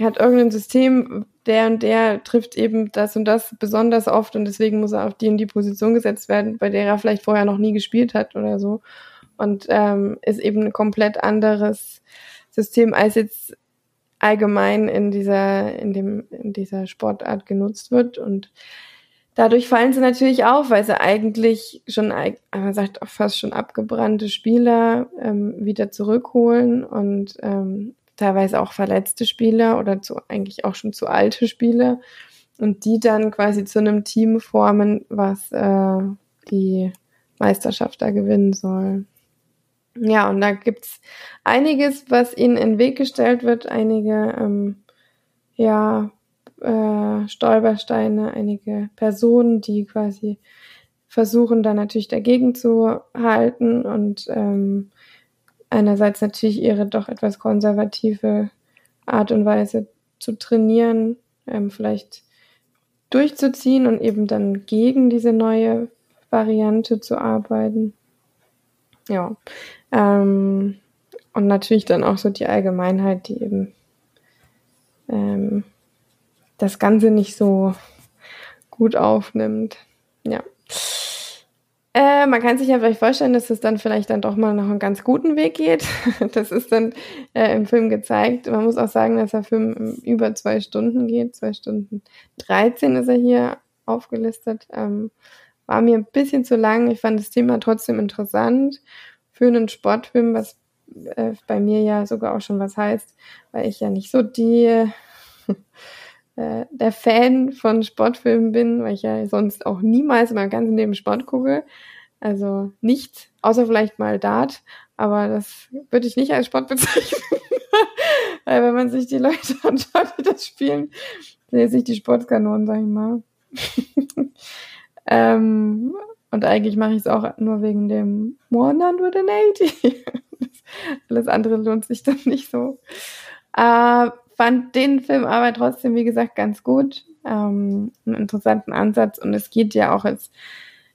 hat irgendein System, der und der trifft eben das und das besonders oft und deswegen muss er auf die und die Position gesetzt werden, bei der er vielleicht vorher noch nie gespielt hat oder so. Und ähm, ist eben ein komplett anderes System, als jetzt allgemein in dieser, in dem, in dieser Sportart genutzt wird. Und dadurch fallen sie natürlich auf, weil sie eigentlich schon, man sagt auch fast schon abgebrannte Spieler ähm, wieder zurückholen und ähm, teilweise auch verletzte Spieler oder zu, eigentlich auch schon zu alte Spieler und die dann quasi zu einem Team formen, was äh, die Meisterschaft da gewinnen soll. Ja, und da gibt's einiges, was ihnen in den Weg gestellt wird, einige ähm, ja, äh, Stolpersteine, einige Personen, die quasi versuchen, da natürlich dagegen zu halten und ähm, einerseits natürlich ihre doch etwas konservative Art und Weise zu trainieren, ähm, vielleicht durchzuziehen und eben dann gegen diese neue Variante zu arbeiten. Ja. Ähm, und natürlich dann auch so die Allgemeinheit, die eben ähm, das Ganze nicht so gut aufnimmt. Ja. Äh, man kann sich ja vielleicht vorstellen, dass es dann vielleicht dann doch mal noch einen ganz guten Weg geht. Das ist dann äh, im Film gezeigt. Man muss auch sagen, dass der Film über zwei Stunden geht. Zwei Stunden 13 ist er hier aufgelistet. Ähm, war mir ein bisschen zu lang. Ich fand das Thema trotzdem interessant für einen Sportfilm, was äh, bei mir ja sogar auch schon was heißt, weil ich ja nicht so die äh, der Fan von Sportfilmen bin, weil ich ja sonst auch niemals in meinem ganzen Leben Sport gucke. Also nichts, außer vielleicht mal Dart, aber das würde ich nicht als Sport bezeichnen. weil wenn man sich die Leute anschaut, die das spielen, sehe sich die Sportskanonen, sag ich mal. ähm, und eigentlich mache ich es auch nur wegen dem 180. Alles andere lohnt sich dann nicht so. Äh, fand den Film aber trotzdem, wie gesagt, ganz gut. Ähm, einen interessanten Ansatz und es geht ja auch als,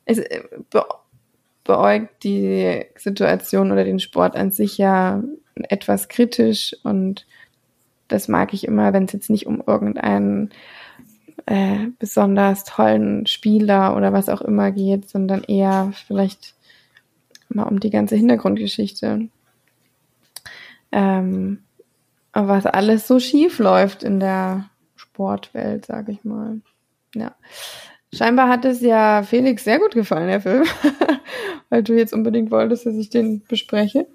es äh, be beäugt die Situation oder den Sport an sich ja etwas kritisch und das mag ich immer, wenn es jetzt nicht um irgendeinen äh, besonders tollen Spieler oder was auch immer geht, sondern eher vielleicht mal um die ganze Hintergrundgeschichte. Ähm, was alles so schief läuft in der Sportwelt, sag ich mal. Ja. Scheinbar hat es ja Felix sehr gut gefallen, der Film, weil du jetzt unbedingt wolltest, dass ich den bespreche.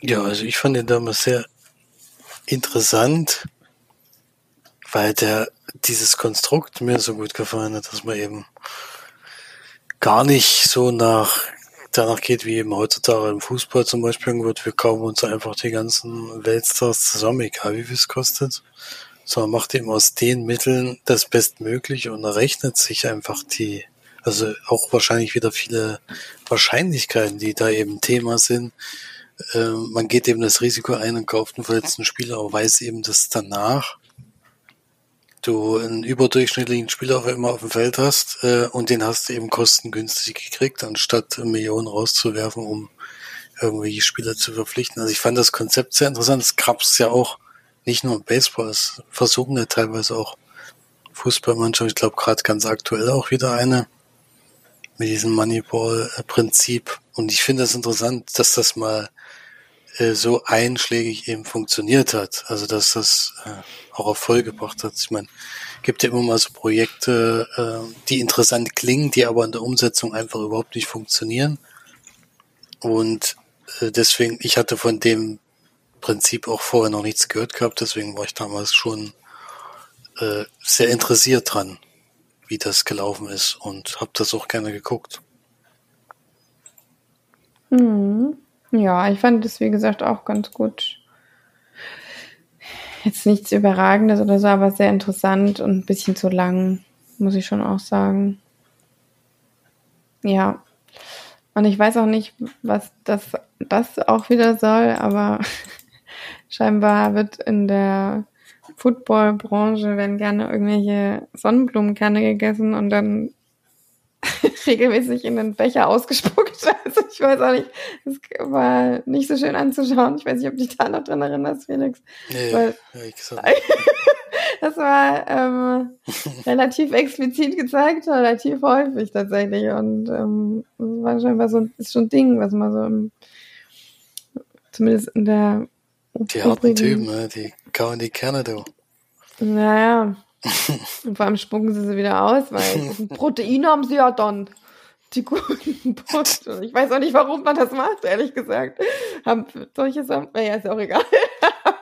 Ja, also ich fand den damals sehr interessant, weil der dieses Konstrukt mir so gut gefallen hat, dass man eben gar nicht so nach danach geht, wie eben heutzutage im Fußball zum Beispiel wird, wir kaufen uns einfach die ganzen Weltstars zusammen, egal wie viel es kostet, sondern macht eben aus den Mitteln das Bestmögliche und errechnet sich einfach die, also auch wahrscheinlich wieder viele Wahrscheinlichkeiten, die da eben Thema sind. Äh, man geht eben das Risiko ein und kauft einen verletzten Spieler, aber weiß eben, dass danach du einen überdurchschnittlichen Spieler auf einmal auf dem Feld hast äh, und den hast du eben kostengünstig gekriegt, anstatt Millionen rauszuwerfen, um irgendwelche Spieler zu verpflichten. Also ich fand das Konzept sehr interessant. Es gab es ja auch nicht nur im Baseball, es versuchen ja teilweise auch Fußballmannschaften, ich glaube gerade ganz aktuell auch wieder eine mit diesem Moneyball-Prinzip. Und ich finde das interessant, dass das mal äh, so einschlägig eben funktioniert hat. Also dass das äh, auch Erfolg gebracht hat. Ich meine, gibt ja immer mal so Projekte, äh, die interessant klingen, die aber in der Umsetzung einfach überhaupt nicht funktionieren. Und äh, deswegen, ich hatte von dem Prinzip auch vorher noch nichts gehört gehabt, deswegen war ich damals schon äh, sehr interessiert dran, wie das gelaufen ist und habe das auch gerne geguckt. Mhm. Ja, ich fand das, wie gesagt, auch ganz gut jetzt nichts Überragendes oder so, aber sehr interessant und ein bisschen zu lang, muss ich schon auch sagen. Ja. Und ich weiß auch nicht, was das, das auch wieder soll, aber scheinbar wird in der Footballbranche werden gerne irgendwelche Sonnenblumenkerne gegessen und dann regelmäßig in den Becher ausgespuckt. Also ich weiß auch nicht, es war nicht so schön anzuschauen. Ich weiß nicht, ob du dich da noch dran erinnerst, Felix. Nee, Weil, das war ähm, relativ explizit gezeigt, relativ häufig tatsächlich. Und ähm, das war scheinbar so ist schon ein Ding, was man so im, zumindest in der Die harten Typen, ne? die kauen die Kerne, du. Naja, Und vor allem spucken sie sie wieder aus, weil Protein haben sie ja dann. Die guten Punkte. Ich weiß auch nicht, warum man das macht, ehrlich gesagt. Haben solche Sachen, naja, ist auch egal.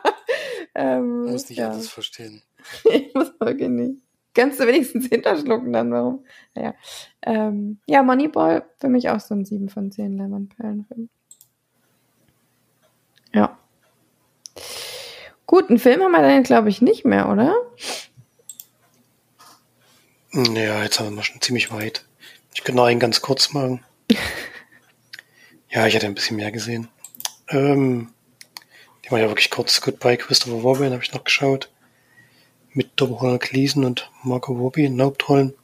ähm, muss nicht ja. alles verstehen. ich muss wirklich nicht. Kannst du wenigstens hinterschlucken dann, warum? Naja. Ähm, ja, Moneyball für mich auch so ein 7 von 10 Lemon-Perlenfilm. Ja. Gut, einen Film haben wir dann, glaube ich, nicht mehr, oder? Ja, jetzt haben wir schon ziemlich weit. Ich könnte noch einen ganz kurz machen. ja, ich hätte ein bisschen mehr gesehen. Ähm, die war ja wirklich kurz. Goodbye Christopher Robin habe ich noch geschaut. Mit Domhnall Gleeson und Marco Robbie in Hauptrollen.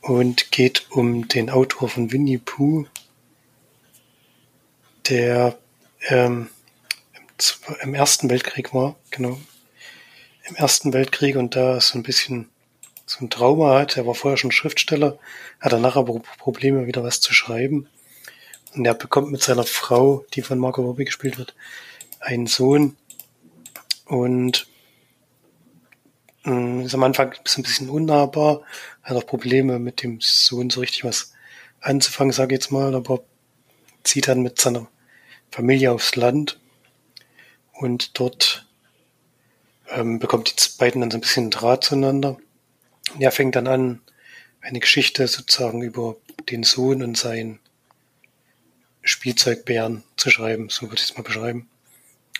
Und geht um den Autor von Winnie Pooh, der ähm, im, im Ersten Weltkrieg war, genau. Im Ersten Weltkrieg und da so ein bisschen so ein Trauma hat. Er war vorher schon Schriftsteller, hat danach aber Probleme, wieder was zu schreiben. Und er bekommt mit seiner Frau, die von Marco Robbie gespielt wird, einen Sohn. Und mh, mm, ist am Anfang ein bisschen unnahbar, hat auch Probleme mit dem Sohn so richtig was anzufangen, sage ich jetzt mal, aber zieht dann mit seiner Familie aufs Land und dort ähm, bekommt die beiden dann so ein bisschen Draht zueinander. Er fängt dann an, eine Geschichte sozusagen über den Sohn und seinen Spielzeugbären zu schreiben, so würde ich es mal beschreiben.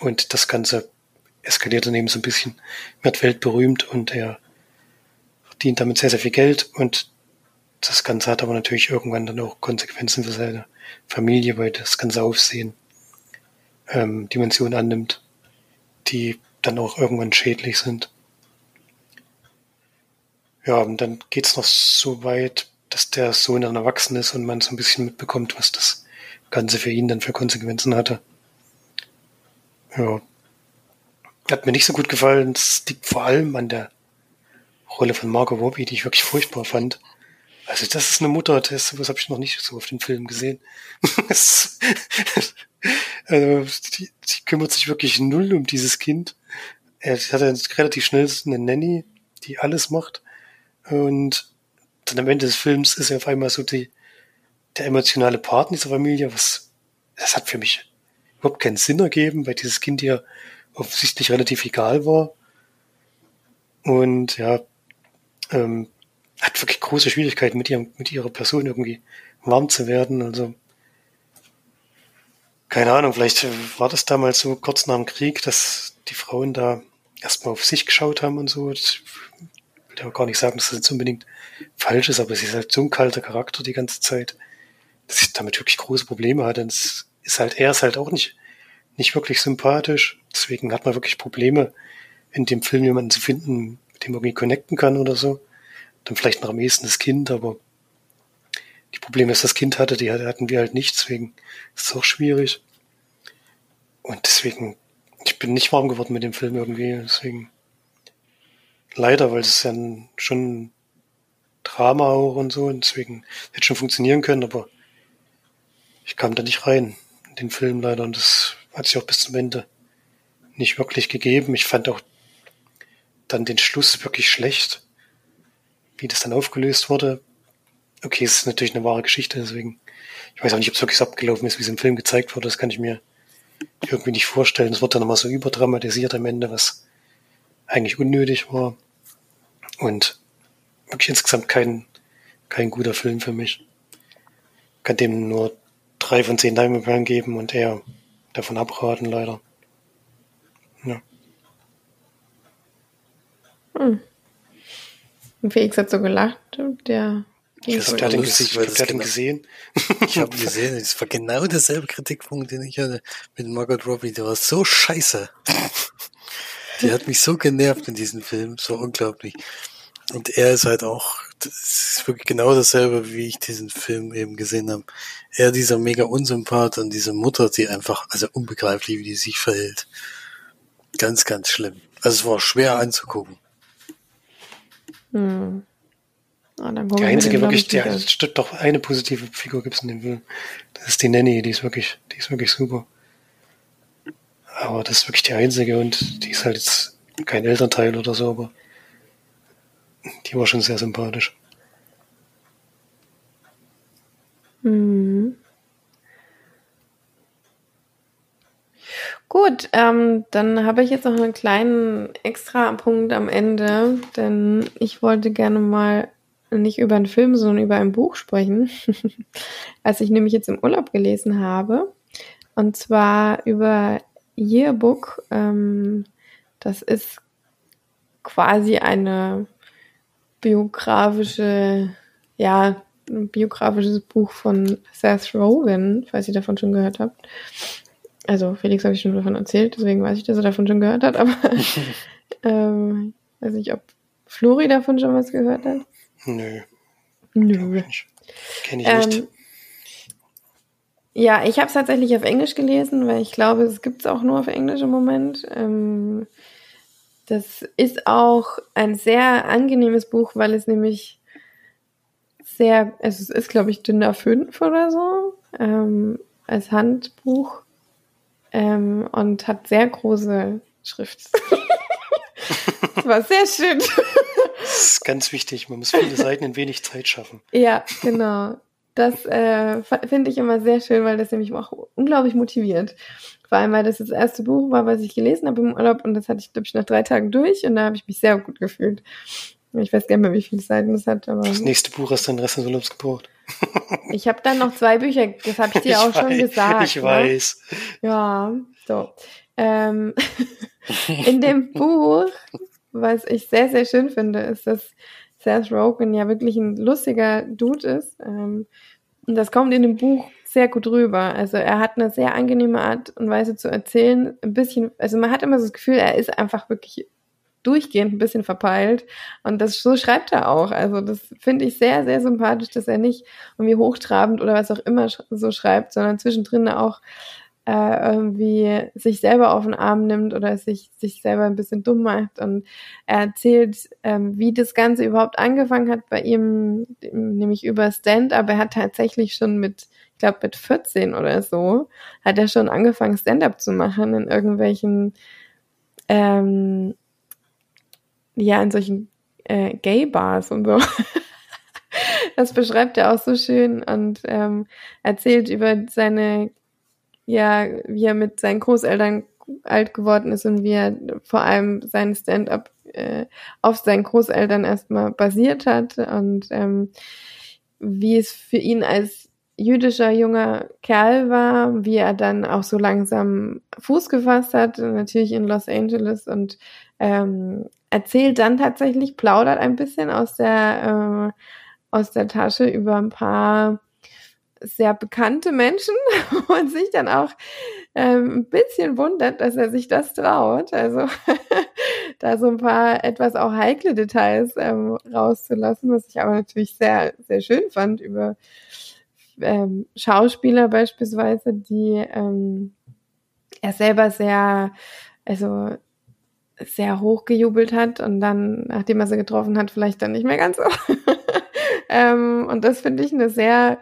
Und das Ganze eskaliert dann eben so ein bisschen, wird weltberühmt und er verdient damit sehr, sehr viel Geld und das Ganze hat aber natürlich irgendwann dann auch Konsequenzen für seine Familie, weil das ganze Aufsehen ähm, Dimensionen annimmt, die dann auch irgendwann schädlich sind. Ja, und dann geht's noch so weit, dass der Sohn dann erwachsen ist und man so ein bisschen mitbekommt, was das Ganze für ihn dann für Konsequenzen hatte. Ja. Hat mir nicht so gut gefallen. Es liegt vor allem an der Rolle von Margot Robbie, die ich wirklich furchtbar fand. Also das ist eine Mutter, das was habe ich noch nicht so auf den Film gesehen. also, die, die kümmert sich wirklich null um dieses Kind. Er hat relativ schnell eine Nanny, die alles macht. Und dann am Ende des Films ist er auf einmal so die, der emotionale Part in dieser Familie, was, das hat für mich überhaupt keinen Sinn ergeben, weil dieses Kind ja offensichtlich relativ egal war. Und ja, ähm, hat wirklich große Schwierigkeiten mit ihrem, mit ihrer Person irgendwie warm zu werden. Also, keine Ahnung, vielleicht war das damals so kurz nach dem Krieg, dass die Frauen da erstmal auf sich geschaut haben und so. Will ja gar nicht sagen, dass das jetzt unbedingt falsch ist, aber sie ist halt so ein kalter Charakter die ganze Zeit, dass ich damit wirklich große Probleme hatte. Und es ist halt, er ist halt auch nicht, nicht wirklich sympathisch. Deswegen hat man wirklich Probleme, in dem Film jemanden zu finden, mit dem man irgendwie connecten kann oder so. Dann vielleicht noch am ehesten das Kind, aber die Probleme, dass das Kind hatte, die hatten wir halt nicht, deswegen ist es auch schwierig. Und deswegen, ich bin nicht warm geworden mit dem Film irgendwie, deswegen Leider, weil es ja schon Drama auch und so, und deswegen hätte schon funktionieren können, aber ich kam da nicht rein in den Film leider und das hat sich auch bis zum Ende nicht wirklich gegeben. Ich fand auch dann den Schluss wirklich schlecht, wie das dann aufgelöst wurde. Okay, es ist natürlich eine wahre Geschichte, deswegen, ich weiß auch nicht, ob es wirklich so abgelaufen ist, wie es im Film gezeigt wurde, das kann ich mir irgendwie nicht vorstellen. Es wird dann nochmal so überdramatisiert am Ende, was eigentlich unnötig war. Und wirklich insgesamt kein, kein guter Film für mich. Kann dem nur drei von zehn Leinwandperlen geben und eher davon abraten, leider. Ja. Hm. Und Felix hat so gelacht, der ich weiß, der hat den, lustig, ich glaub, genau, gesehen. Ich habe ihn gesehen. Es war genau derselbe Kritikpunkt, den ich hatte mit Margot Robbie. Der war so scheiße. Die hat mich so genervt in diesem Film, so unglaublich. Und er ist halt auch, das ist wirklich genau dasselbe, wie ich diesen Film eben gesehen habe. Er dieser mega Unsympath und diese Mutter, die einfach, also unbegreiflich, wie die sich verhält. Ganz, ganz schlimm. Also es war schwer anzugucken. Hm. Ah, die einzige wirklich, die, es stimmt doch eine positive Figur gibt's in dem Film. Das ist die Nanny, die ist wirklich, die ist wirklich super. Aber das ist wirklich die einzige und die ist halt jetzt kein Elternteil oder so, aber Die war schon sehr sympathisch. Mhm. Gut, ähm, dann habe ich jetzt noch einen kleinen extra Punkt am Ende, denn ich wollte gerne mal nicht über einen Film, sondern über ein Buch sprechen, als ich nämlich jetzt im Urlaub gelesen habe. Und zwar über Yearbook. Ähm, das ist quasi eine biografische, ja, ein biografisches Buch von Seth Rogen, falls ihr davon schon gehört habt. Also Felix habe ich schon davon erzählt, deswegen weiß ich, dass er davon schon gehört hat, aber ähm, weiß nicht, ob Flori davon schon was gehört hat. Nö. Nö. Kenne ich nicht. Ähm, ja, ich habe es tatsächlich auf Englisch gelesen, weil ich glaube, es gibt es auch nur auf Englisch im Moment. Ähm, das ist auch ein sehr angenehmes Buch, weil es nämlich sehr, also es ist, glaube ich, dünner 5 oder so, ähm, als Handbuch ähm, und hat sehr große Schrift. das war sehr schön. Das ist ganz wichtig. Man muss viele Seiten in wenig Zeit schaffen. Ja, genau. Das äh, finde ich immer sehr schön, weil das nämlich auch unglaublich motiviert. Vor allem, weil das das erste Buch war, was ich gelesen habe im Urlaub und das hatte ich, glaube ich, nach drei Tagen durch und da habe ich mich sehr gut gefühlt. Ich weiß gar nicht mehr, wie viele Seiten das hat, aber. Das nächste Buch hast du den Rest des Urlaubs gebraucht. ich habe dann noch zwei Bücher, das habe ich dir ich auch weiß, schon gesagt. Ich ne? weiß. Ja, so. Ähm, in dem Buch, was ich sehr, sehr schön finde, ist, dass Seth Rogen ja wirklich ein lustiger Dude ist. Ähm, und das kommt in dem Buch sehr gut rüber. Also er hat eine sehr angenehme Art und Weise zu erzählen. Ein bisschen, also man hat immer so das Gefühl, er ist einfach wirklich durchgehend ein bisschen verpeilt. Und das so schreibt er auch. Also das finde ich sehr, sehr sympathisch, dass er nicht irgendwie hochtrabend oder was auch immer so schreibt, sondern zwischendrin auch äh, irgendwie sich selber auf den Arm nimmt oder sich, sich selber ein bisschen dumm macht. Und er erzählt, ähm, wie das Ganze überhaupt angefangen hat bei ihm, nämlich über Stand-up. Er hat tatsächlich schon mit, ich glaube mit 14 oder so, hat er schon angefangen, Stand-up zu machen in irgendwelchen, ähm, ja, in solchen äh, Gay-Bars und so. das beschreibt er auch so schön und ähm, erzählt über seine ja, wie er mit seinen Großeltern alt geworden ist und wie er vor allem sein Stand-up äh, auf seinen Großeltern erstmal basiert hat und ähm, wie es für ihn als jüdischer junger Kerl war, wie er dann auch so langsam Fuß gefasst hat, natürlich in Los Angeles und ähm, erzählt dann tatsächlich, plaudert ein bisschen aus der äh, aus der Tasche über ein paar sehr bekannte Menschen und sich dann auch ähm, ein bisschen wundert, dass er sich das traut. Also da so ein paar etwas auch heikle Details ähm, rauszulassen, was ich aber natürlich sehr, sehr schön fand über ähm, Schauspieler beispielsweise, die ähm, er selber sehr, also sehr hochgejubelt hat und dann, nachdem er sie getroffen hat, vielleicht dann nicht mehr ganz so. ähm, und das finde ich eine sehr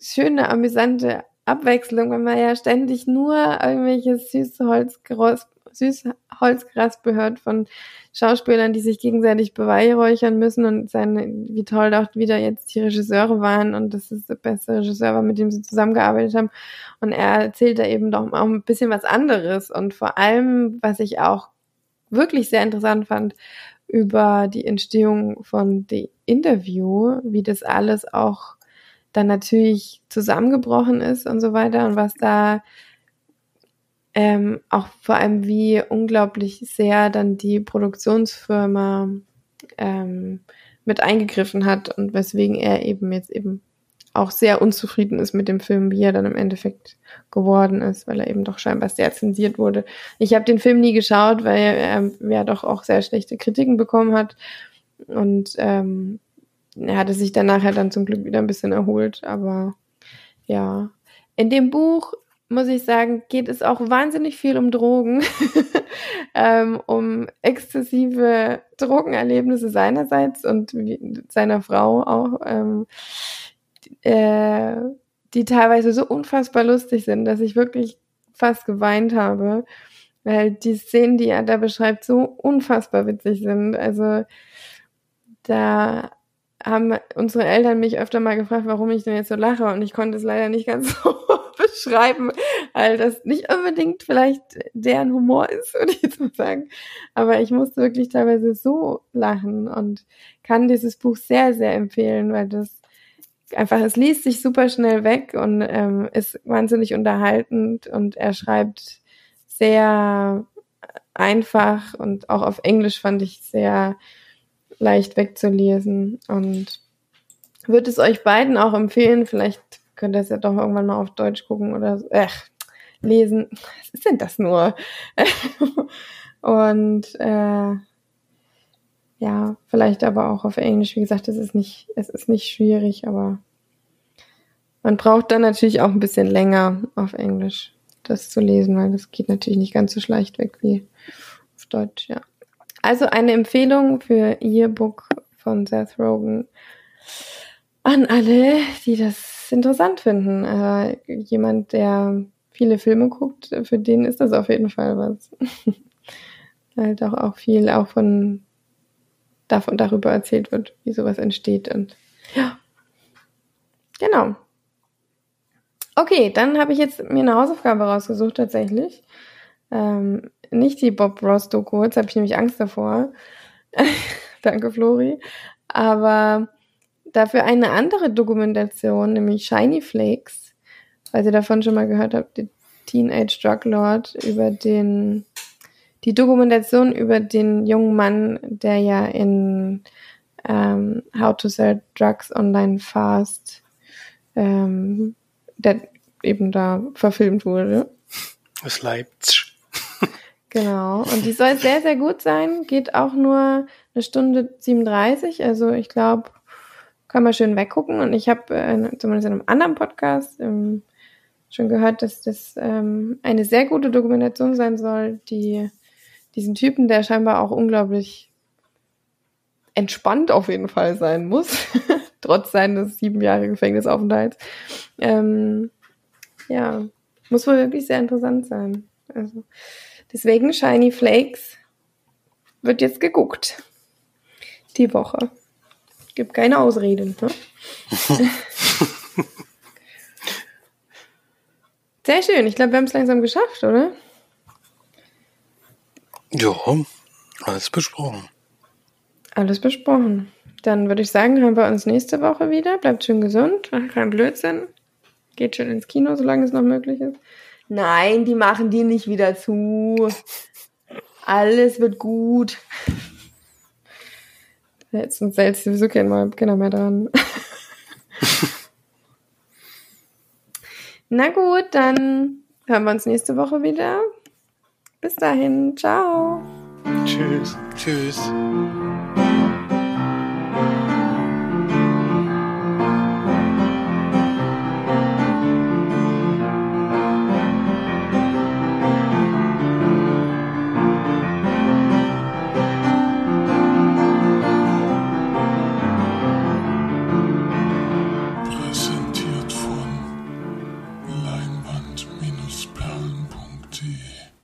schöne, amüsante Abwechslung, wenn man ja ständig nur irgendwelches Süßholzgras, Süßholzgras behört von Schauspielern, die sich gegenseitig beweihräuchern müssen und seine, wie toll auch wieder jetzt die Regisseure waren und das ist der beste Regisseur war, mit dem sie zusammengearbeitet haben. Und er erzählt da eben doch auch ein bisschen was anderes und vor allem, was ich auch wirklich sehr interessant fand, über die Entstehung von The Interview, wie das alles auch dann natürlich zusammengebrochen ist und so weiter und was da ähm, auch vor allem wie unglaublich sehr dann die Produktionsfirma ähm, mit eingegriffen hat und weswegen er eben jetzt eben auch sehr unzufrieden ist mit dem Film, wie er dann im Endeffekt geworden ist, weil er eben doch scheinbar sehr zensiert wurde. Ich habe den Film nie geschaut, weil er ja doch auch sehr schlechte Kritiken bekommen hat und ähm, er hatte sich dann nachher dann zum Glück wieder ein bisschen erholt, aber ja. In dem Buch, muss ich sagen, geht es auch wahnsinnig viel um Drogen, ähm, um exzessive Drogenerlebnisse seinerseits und seiner Frau auch, ähm, äh, die teilweise so unfassbar lustig sind, dass ich wirklich fast geweint habe, weil die Szenen, die er da beschreibt, so unfassbar witzig sind. Also da haben unsere Eltern mich öfter mal gefragt, warum ich denn jetzt so lache und ich konnte es leider nicht ganz so beschreiben, weil das nicht unbedingt vielleicht deren Humor ist, würde ich mal sagen. Aber ich musste wirklich teilweise so lachen und kann dieses Buch sehr, sehr empfehlen, weil das einfach, es liest sich super schnell weg und ähm, ist wahnsinnig unterhaltend und er schreibt sehr einfach und auch auf Englisch fand ich sehr leicht wegzulesen und würde es euch beiden auch empfehlen. Vielleicht könnt ihr es ja doch irgendwann mal auf Deutsch gucken oder. Ach, lesen. Was ist denn das nur? und äh, ja, vielleicht aber auch auf Englisch. Wie gesagt, es ist nicht, es ist nicht schwierig, aber man braucht dann natürlich auch ein bisschen länger auf Englisch das zu lesen, weil das geht natürlich nicht ganz so schlecht weg wie auf Deutsch, ja. Also eine Empfehlung für Ihr Book von Seth Rogen an alle, die das interessant finden. Äh, jemand, der viele Filme guckt, für den ist das auf jeden Fall was. halt auch, auch viel auch von davon darüber erzählt wird, wie sowas entsteht und ja. Genau. Okay, dann habe ich jetzt mir eine Hausaufgabe rausgesucht tatsächlich. Ähm, nicht die Bob Ross Doku, jetzt habe ich nämlich Angst davor. Danke, Flori. Aber dafür eine andere Dokumentation, nämlich Shiny Flakes, weil ihr davon schon mal gehört habt, die Teenage Drug Lord über den, die Dokumentation über den jungen Mann, der ja in ähm, How to Sell Drugs Online Fast, ähm, der eben da verfilmt wurde. Aus Leipzig. Genau. Und die soll sehr, sehr gut sein. Geht auch nur eine Stunde 37. Also ich glaube, kann man schön weggucken. Und ich habe äh, zumindest in einem anderen Podcast ähm, schon gehört, dass das ähm, eine sehr gute Dokumentation sein soll, die diesen Typen, der scheinbar auch unglaublich entspannt auf jeden Fall sein muss, trotz seines sieben Jahre Gefängnisaufenthalts. Ähm, ja, muss wohl wirklich sehr interessant sein. Also Deswegen Shiny Flakes wird jetzt geguckt. Die Woche. Gibt keine Ausreden. Ne? Sehr schön. Ich glaube, wir haben es langsam geschafft, oder? Ja, alles besprochen. Alles besprochen. Dann würde ich sagen, hören wir uns nächste Woche wieder. Bleibt schön gesund, kein Blödsinn. Geht schön ins Kino, solange es noch möglich ist. Nein, die machen die nicht wieder zu. Alles wird gut. Jetzt uns selbst sowieso kein keiner mehr dran. Na gut, dann hören wir uns nächste Woche wieder. Bis dahin, ciao. Tschüss. Tschüss.